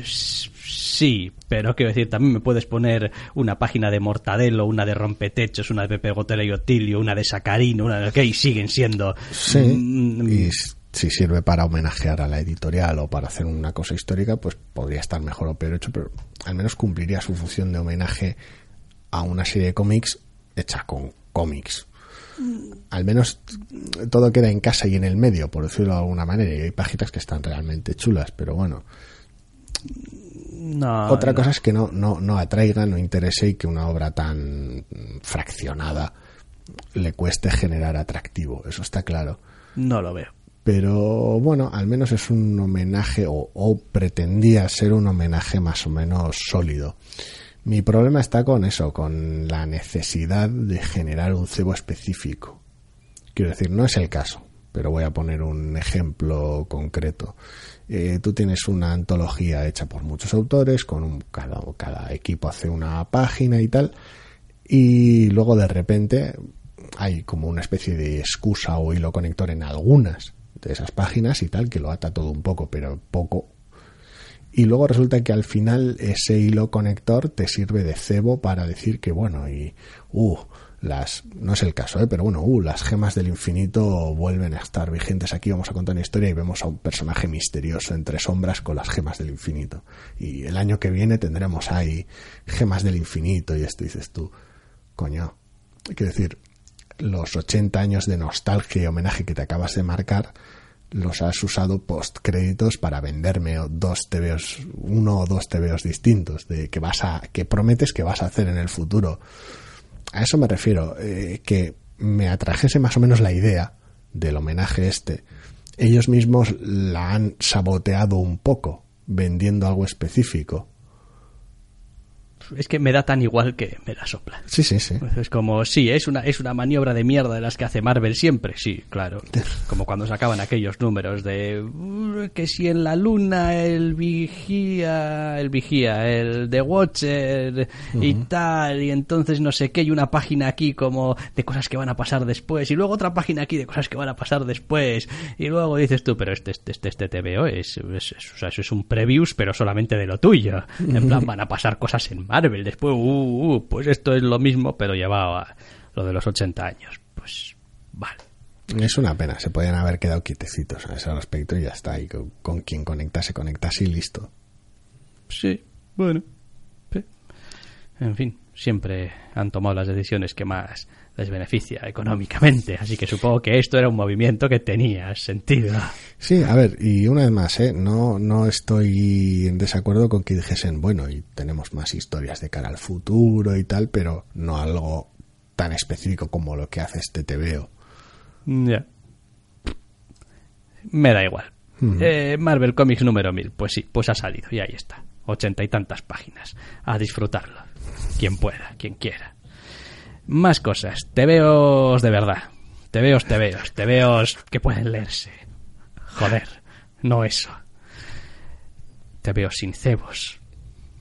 A: Sí, pero quiero decir, también me puedes poner una página de Mortadelo, una de Rompetechos, una de Pepe Gotera y Otilio, una de Sacarino, una de que y siguen siendo.
B: Sí, mm, y si sirve para homenajear a la editorial o para hacer una cosa histórica, pues podría estar mejor o peor hecho, pero al menos cumpliría su función de homenaje a una serie de cómics hecha con cómics. Mm. Al menos todo queda en casa y en el medio, por decirlo de alguna manera, y hay páginas que están realmente chulas, pero bueno. Otra cosa es que no, no, no atraiga, no interese y que una obra tan fraccionada le cueste generar atractivo, eso está claro.
A: No lo veo.
B: Pero bueno, al menos es un homenaje o, o pretendía ser un homenaje más o menos sólido. Mi problema está con eso, con la necesidad de generar un cebo específico. Quiero decir, no es el caso, pero voy a poner un ejemplo concreto. Eh, tú tienes una antología hecha por muchos autores, con un, cada, cada equipo hace una página y tal, y luego de repente hay como una especie de excusa o hilo conector en algunas de esas páginas y tal, que lo ata todo un poco, pero poco. Y luego resulta que al final ese hilo conector te sirve de cebo para decir que bueno y uh las no es el caso ¿eh? pero bueno uh las gemas del infinito vuelven a estar vigentes. Aquí vamos a contar una historia y vemos a un personaje misterioso entre sombras con las gemas del infinito. Y el año que viene tendremos ahí gemas del infinito y esto dices tú coño. Quiero decir los 80 años de nostalgia y homenaje que te acabas de marcar los has usado post créditos para venderme dos TVOs, uno o dos TVOs distintos, de que vas a, que prometes que vas a hacer en el futuro. A eso me refiero, eh, que me atrajese más o menos la idea del homenaje este. Ellos mismos la han saboteado un poco, vendiendo algo específico
A: es que me da tan igual que me da sopla.
B: Sí, sí, sí.
A: Es como, sí, es una, es una maniobra de mierda de las que hace Marvel siempre, sí, claro. Como cuando sacaban aquellos números de que si en la luna el vigía, el vigía, el The Watcher y tal, y entonces no sé qué, y una página aquí como de cosas que van a pasar después, y luego otra página aquí de cosas que van a pasar después, y luego dices tú, pero este, este, este, este TVO es, es, es, o sea, eso es un previews, pero solamente de lo tuyo. En plan, van a pasar cosas en Marvel. Después, uh, uh, pues esto es lo mismo, pero llevaba lo de los 80 años. Pues, vale.
B: Es una pena, se podían haber quedado quietecitos a ese respecto y ya está. Y con, quien conecta, se conecta así listo.
A: Sí, bueno. En fin, siempre han tomado las decisiones que más les beneficia económicamente. Así que supongo que esto era un movimiento que tenía sentido.
B: Sí, a ver, y una vez más, ¿eh? no, no estoy en desacuerdo con que dijesen, bueno, y tenemos más historias de cara al futuro y tal, pero no algo tan específico como lo que hace este TVO.
A: Ya. Me da igual. Eh, Marvel Comics número 1000, pues sí, pues ha salido y ahí está. Ochenta y tantas páginas. A disfrutarlo. Quien pueda, quien quiera. Más cosas. Tebeos de verdad. Tebeos, tebeos. Tebeos que pueden leerse. Joder, no eso. Tebeos sin cebos.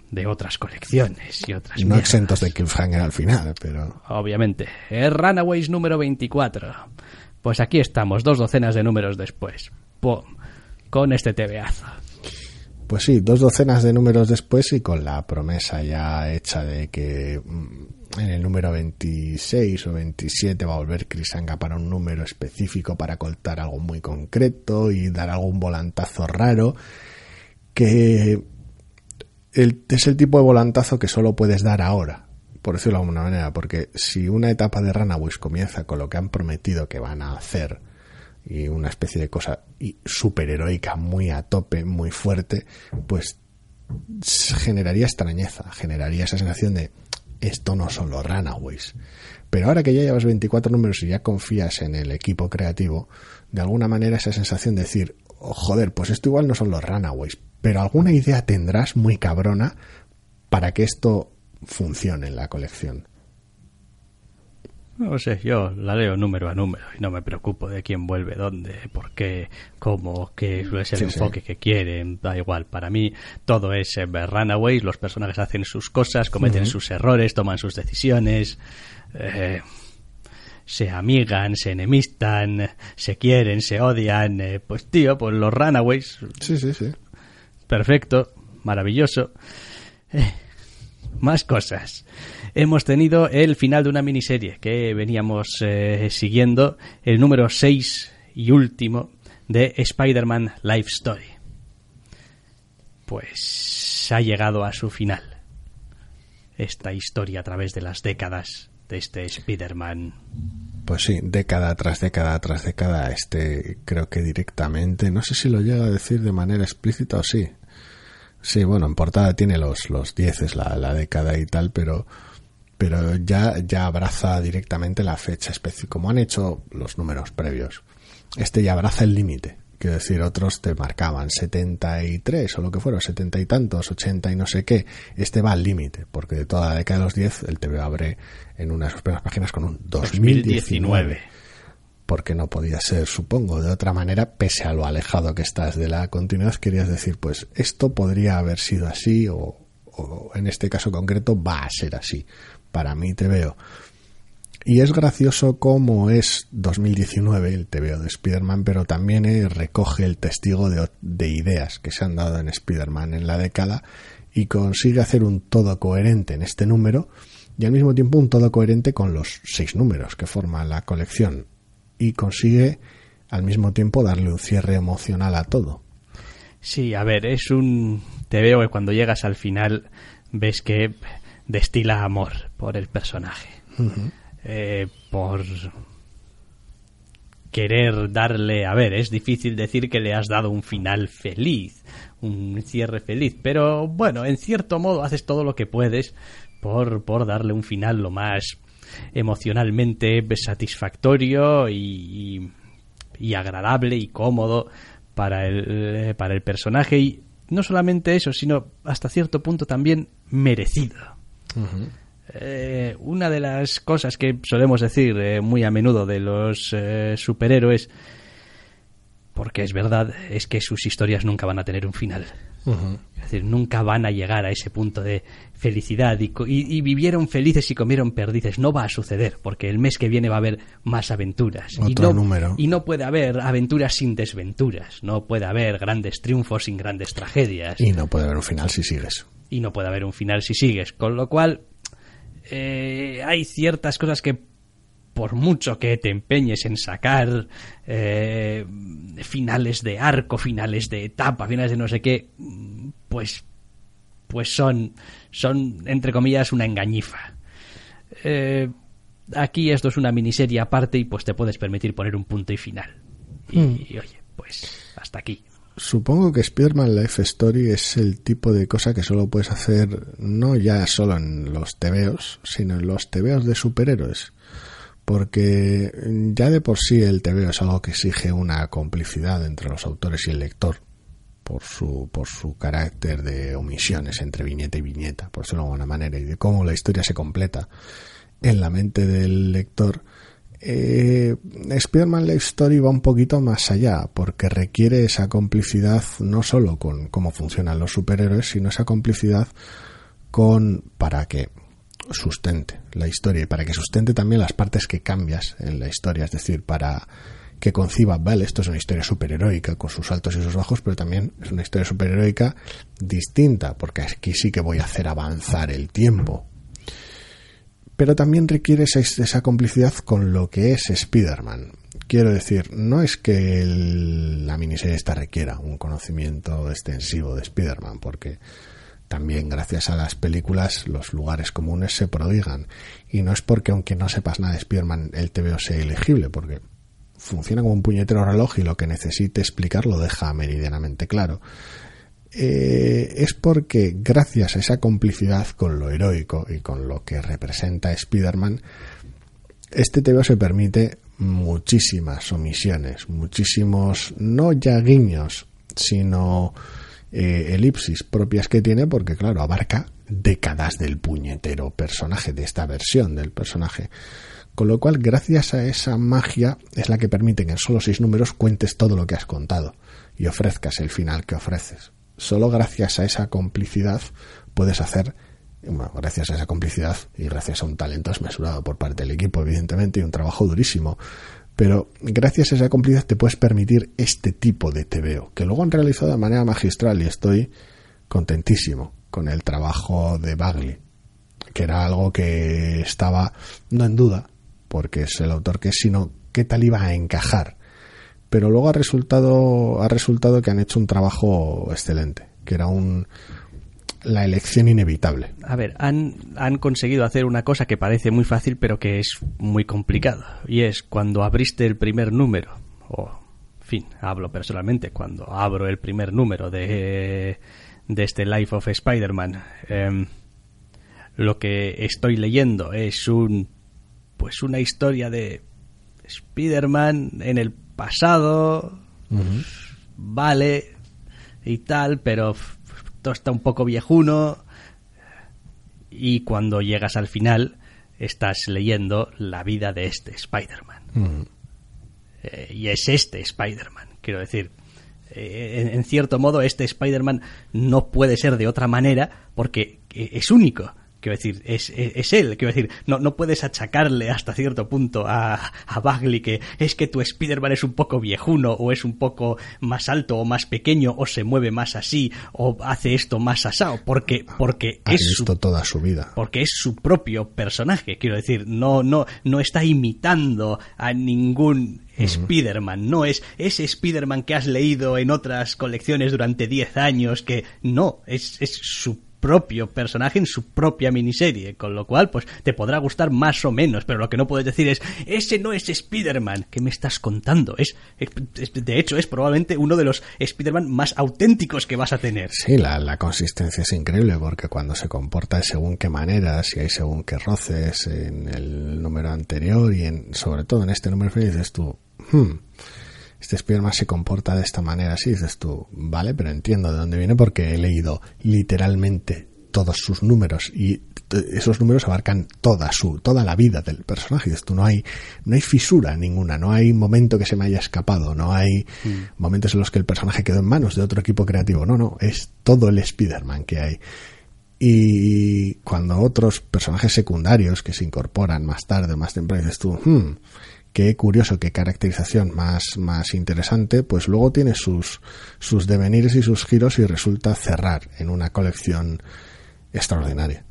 A: De otras colecciones y otras
B: No exentos de cliffhanger al final, pero...
A: Obviamente. El Runaways número 24. Pues aquí estamos, dos docenas de números después. ¡Pum! Con este tebeazo.
B: Pues sí, dos docenas de números después y con la promesa ya hecha de que mm, en el número 26 o 27 va a volver Crisanga para un número específico para contar algo muy concreto y dar algún volantazo raro que es el tipo de volantazo que solo puedes dar ahora, por decirlo de alguna manera, porque si una etapa de Runaways comienza con lo que han prometido que van a hacer y una especie de cosa superheroica muy a tope, muy fuerte, pues generaría extrañeza, generaría esa sensación de esto no son los Runaways. Pero ahora que ya llevas 24 números y ya confías en el equipo creativo, de alguna manera esa sensación de decir, oh, joder, pues esto igual no son los Runaways, pero alguna idea tendrás muy cabrona para que esto funcione en la colección.
A: No sé, yo la leo número a número y no me preocupo de quién vuelve, dónde, por qué, cómo, qué es el enfoque que quieren, da igual. Para mí todo es eh, Runaways, los personajes hacen sus cosas, cometen sus errores, toman sus decisiones, eh, se amigan, se enemistan, se quieren, se odian. Eh, pues tío, pues los Runaways.
B: Sí, sí, sí.
A: Perfecto. maravilloso. Eh, más cosas. Hemos tenido el final de una miniserie que veníamos eh, siguiendo, el número 6 y último de Spider-Man Life Story. Pues ha llegado a su final. Esta historia a través de las décadas de este Spider-Man.
B: Pues sí, década tras década tras década, este creo que directamente, no sé si lo llega a decir de manera explícita o sí. Sí, bueno, en portada tiene los, los dieces, la, la década y tal, pero, pero ya, ya abraza directamente la fecha específica, como han hecho los números previos. Este ya abraza el límite. Quiero decir, otros te marcaban 73 o lo que fuera, 70 y tantos, 80 y no sé qué. Este va al límite, porque de toda la década de los 10 el TV abre en una de sus primeras páginas con un 2019. Porque no podía ser, supongo, de otra manera, pese a lo alejado que estás de la continuidad, querías decir, pues esto podría haber sido así o, en este caso concreto va a ser así. Para mí te veo y es gracioso cómo es 2019 el TVO de Spider-Man, pero también eh, recoge el testigo de, de, ideas que se han dado en Spider-Man en la década y consigue hacer un todo coherente en este número y al mismo tiempo un todo coherente con los seis números que forman la colección y consigue al mismo tiempo darle un cierre emocional a todo.
A: Sí, a ver, es un TVO que cuando llegas al final ves que destila amor por el personaje. Uh eh, por querer darle, a ver, es difícil decir que le has dado un final feliz, un cierre feliz, pero bueno, en cierto modo haces todo lo que puedes por, por darle un final lo más emocionalmente satisfactorio y, y agradable y cómodo para el, para el personaje y no solamente eso, sino hasta cierto punto también merecido. Eh, una de las cosas que solemos decir eh, muy a menudo de los eh, superhéroes, porque es verdad, es que sus historias nunca van a tener un final. Es decir, nunca van a llegar a ese punto de felicidad y, vivieron felices y comieron perdices. No va a suceder, porque el mes que viene va a haber más aventuras.
B: y,
A: no,
B: número.
A: y no puede haber aventuras sin desventuras. No puede haber grandes triunfos sin grandes tragedias.
B: Y no puede haber un final si sigues.
A: Y no puede haber un final si sigues. Con lo cual, eh, hay ciertas cosas que por mucho que te empeñes en sacar eh, finales de arco, finales de etapa, finales de no sé qué, pues, pues son, son entre comillas una engañifa. Eh, aquí esto es una miniserie aparte y pues te puedes permitir poner un punto y final. y
B: hmm.
A: oye, pues hasta aquí.
B: Supongo que Spider-Man Life Story es el tipo de cosa que solo puedes hacer no ya solo en los tebeos, sino en los tebeos de superhéroes. Porque ya de por sí el tebeo es algo que exige una complicidad entre los autores y el lector. Por su, por su carácter de omisiones entre viñeta y viñeta, por decirlo de alguna manera, y de cómo la historia se completa en la mente del lector eh, Spider-Man Life Story va un poquito más allá, porque requiere esa complicidad no solo con cómo funcionan los superhéroes, sino esa complicidad con para que sustente la historia y para que sustente también las partes que cambias en la historia, es decir, para que conciba, vale, esto es una historia superheroica con sus altos y sus bajos, pero también es una historia superheroica distinta, porque aquí sí que voy a hacer avanzar el tiempo, pero también requiere esa, complicidad con lo que es Spider-Man. Quiero decir, no es que la miniserie esta requiera un conocimiento extensivo de Spider-Man, porque también gracias a las películas los lugares comunes se prodigan. Y no es porque aunque no sepas nada de Spider-Man el TVO sea elegible, porque funciona como un puñetero reloj y lo que necesite explicar lo deja meridianamente claro. Eh, es porque gracias a esa complicidad con lo heroico y con lo que representa Spider-Man, este TVO se permite muchísimas omisiones, muchísimos, no ya guiños, sino eh, elipsis propias que tiene, porque claro, abarca décadas del puñetero personaje, de esta versión del personaje. Con lo cual, gracias a esa magia, es la que permite que en solo seis números cuentes todo lo que has contado y ofrezcas el final que ofreces solo gracias a esa complicidad puedes hacer, bueno, gracias a esa complicidad y gracias a un talento desmesurado por parte del equipo, evidentemente, y un trabajo durísimo, pero gracias a esa complicidad te puedes permitir este tipo de TVO, que luego han realizado de manera magistral y estoy contentísimo con el trabajo de Bagley, que era algo que estaba no en duda, porque es el autor que es, sino qué tal iba a encajar. Pero luego ha resultado, ha resultado que han hecho un trabajo excelente, que era un, la elección inevitable.
A: A ver, han, han conseguido hacer una cosa que parece muy fácil, pero que es muy complicado. Y es cuando abriste el primer número, o, en fin, hablo personalmente, cuando abro el primer número de, de este Life of Spider-Man, em, lo que estoy leyendo es un, pues una historia de Spider-Man en el pasado, vale, y tal, pero todo está un poco viejuno y cuando llegas al final estás leyendo la vida de este Spider-Man. Eh, y es este Spider-Man, quiero decir. Eh, en, en, cierto modo, este Spider-Man no puede ser de otra manera porque es único. Quiero decir, es, es, es, él. Quiero decir, no, no puedes achacarle hasta cierto punto a, a Bagley que es que tu Spider-Man es un poco viejuno, o es un poco más alto o más pequeño, o se mueve más así, o hace esto más asado, porque, porque
B: ha
A: es
B: visto su, toda su vida.
A: Porque es su propio personaje. Quiero decir, no, no, no está imitando a ningún Spider-Man, no es ese Spider-Man que has leído en otras colecciones durante 10 años, que no, es, es su propio personaje en su propia miniserie, con lo cual pues te podrá gustar más o menos, pero lo que no puedes decir es ese no es Spider-Man, ¿qué me estás contando? Es, de hecho es probablemente uno de los Spider-Man más auténticos que vas a tener.
B: Sí, la, la, consistencia es increíble porque cuando se comporta según qué manera, si hay según qué roces en el número anterior y en, sobre todo en este número dices tú, hmm, este Spider-Man se comporta de esta manera así, dices tú, vale, pero entiendo de dónde viene porque he leído literalmente todos sus números y esos números abarcan toda su toda la vida del personaje. Dices tú no hay no hay fisura ninguna no hay momento que se me haya escapado no hay mm. momentos en los que el personaje quedó en manos de otro equipo creativo. No no es todo el Spider-Man que hay. Y cuando otros personajes secundarios que se incorporan más tarde más temprano dices tú hmm, qué curioso, qué caracterización más, más interesante, pues luego tiene sus, sus devenires y sus giros y resulta cerrar en una colección extraordinaria.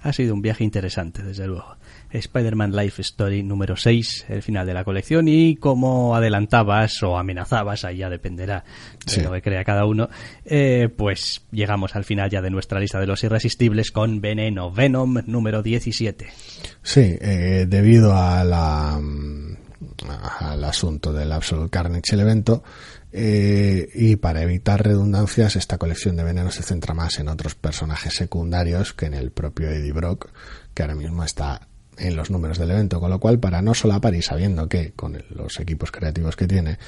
A: Ha sido un viaje interesante, desde luego. Spider-Man Life Story número 6, el final de la colección, y como adelantabas o amenazabas, ahí ya dependerá de sí. lo que crea cada uno, eh, pues llegamos al final ya de nuestra lista de los irresistibles con Veneno, Venom número 17.
B: Sí, eh, debido a la, al asunto del Absolute Carnage, el evento, eh, y para evitar redundancias, esta colección de veneno se centra más en otros personajes secundarios que en el propio Eddie Brock, que ahora mismo está en los números del evento, con lo cual para no solapar y sabiendo que con los equipos creativos que tiene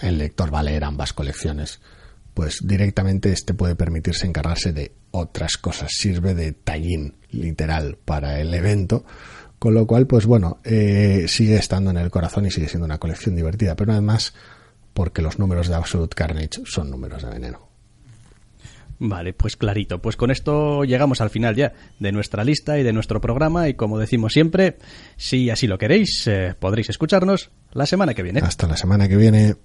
B: el lector va a leer ambas colecciones, pues directamente este puede permitirse encargarse de otras cosas, sirve de tallín literal para el evento, con lo cual pues bueno, eh, sigue estando en el corazón y sigue siendo una colección divertida, pero además porque los números de Absolute Carnage son números de veneno.
A: Vale, pues clarito. Pues con esto llegamos al final ya de nuestra lista y de nuestro programa y como decimos siempre, si así lo queréis, eh, podréis escucharnos la semana que viene.
B: Hasta la semana que viene.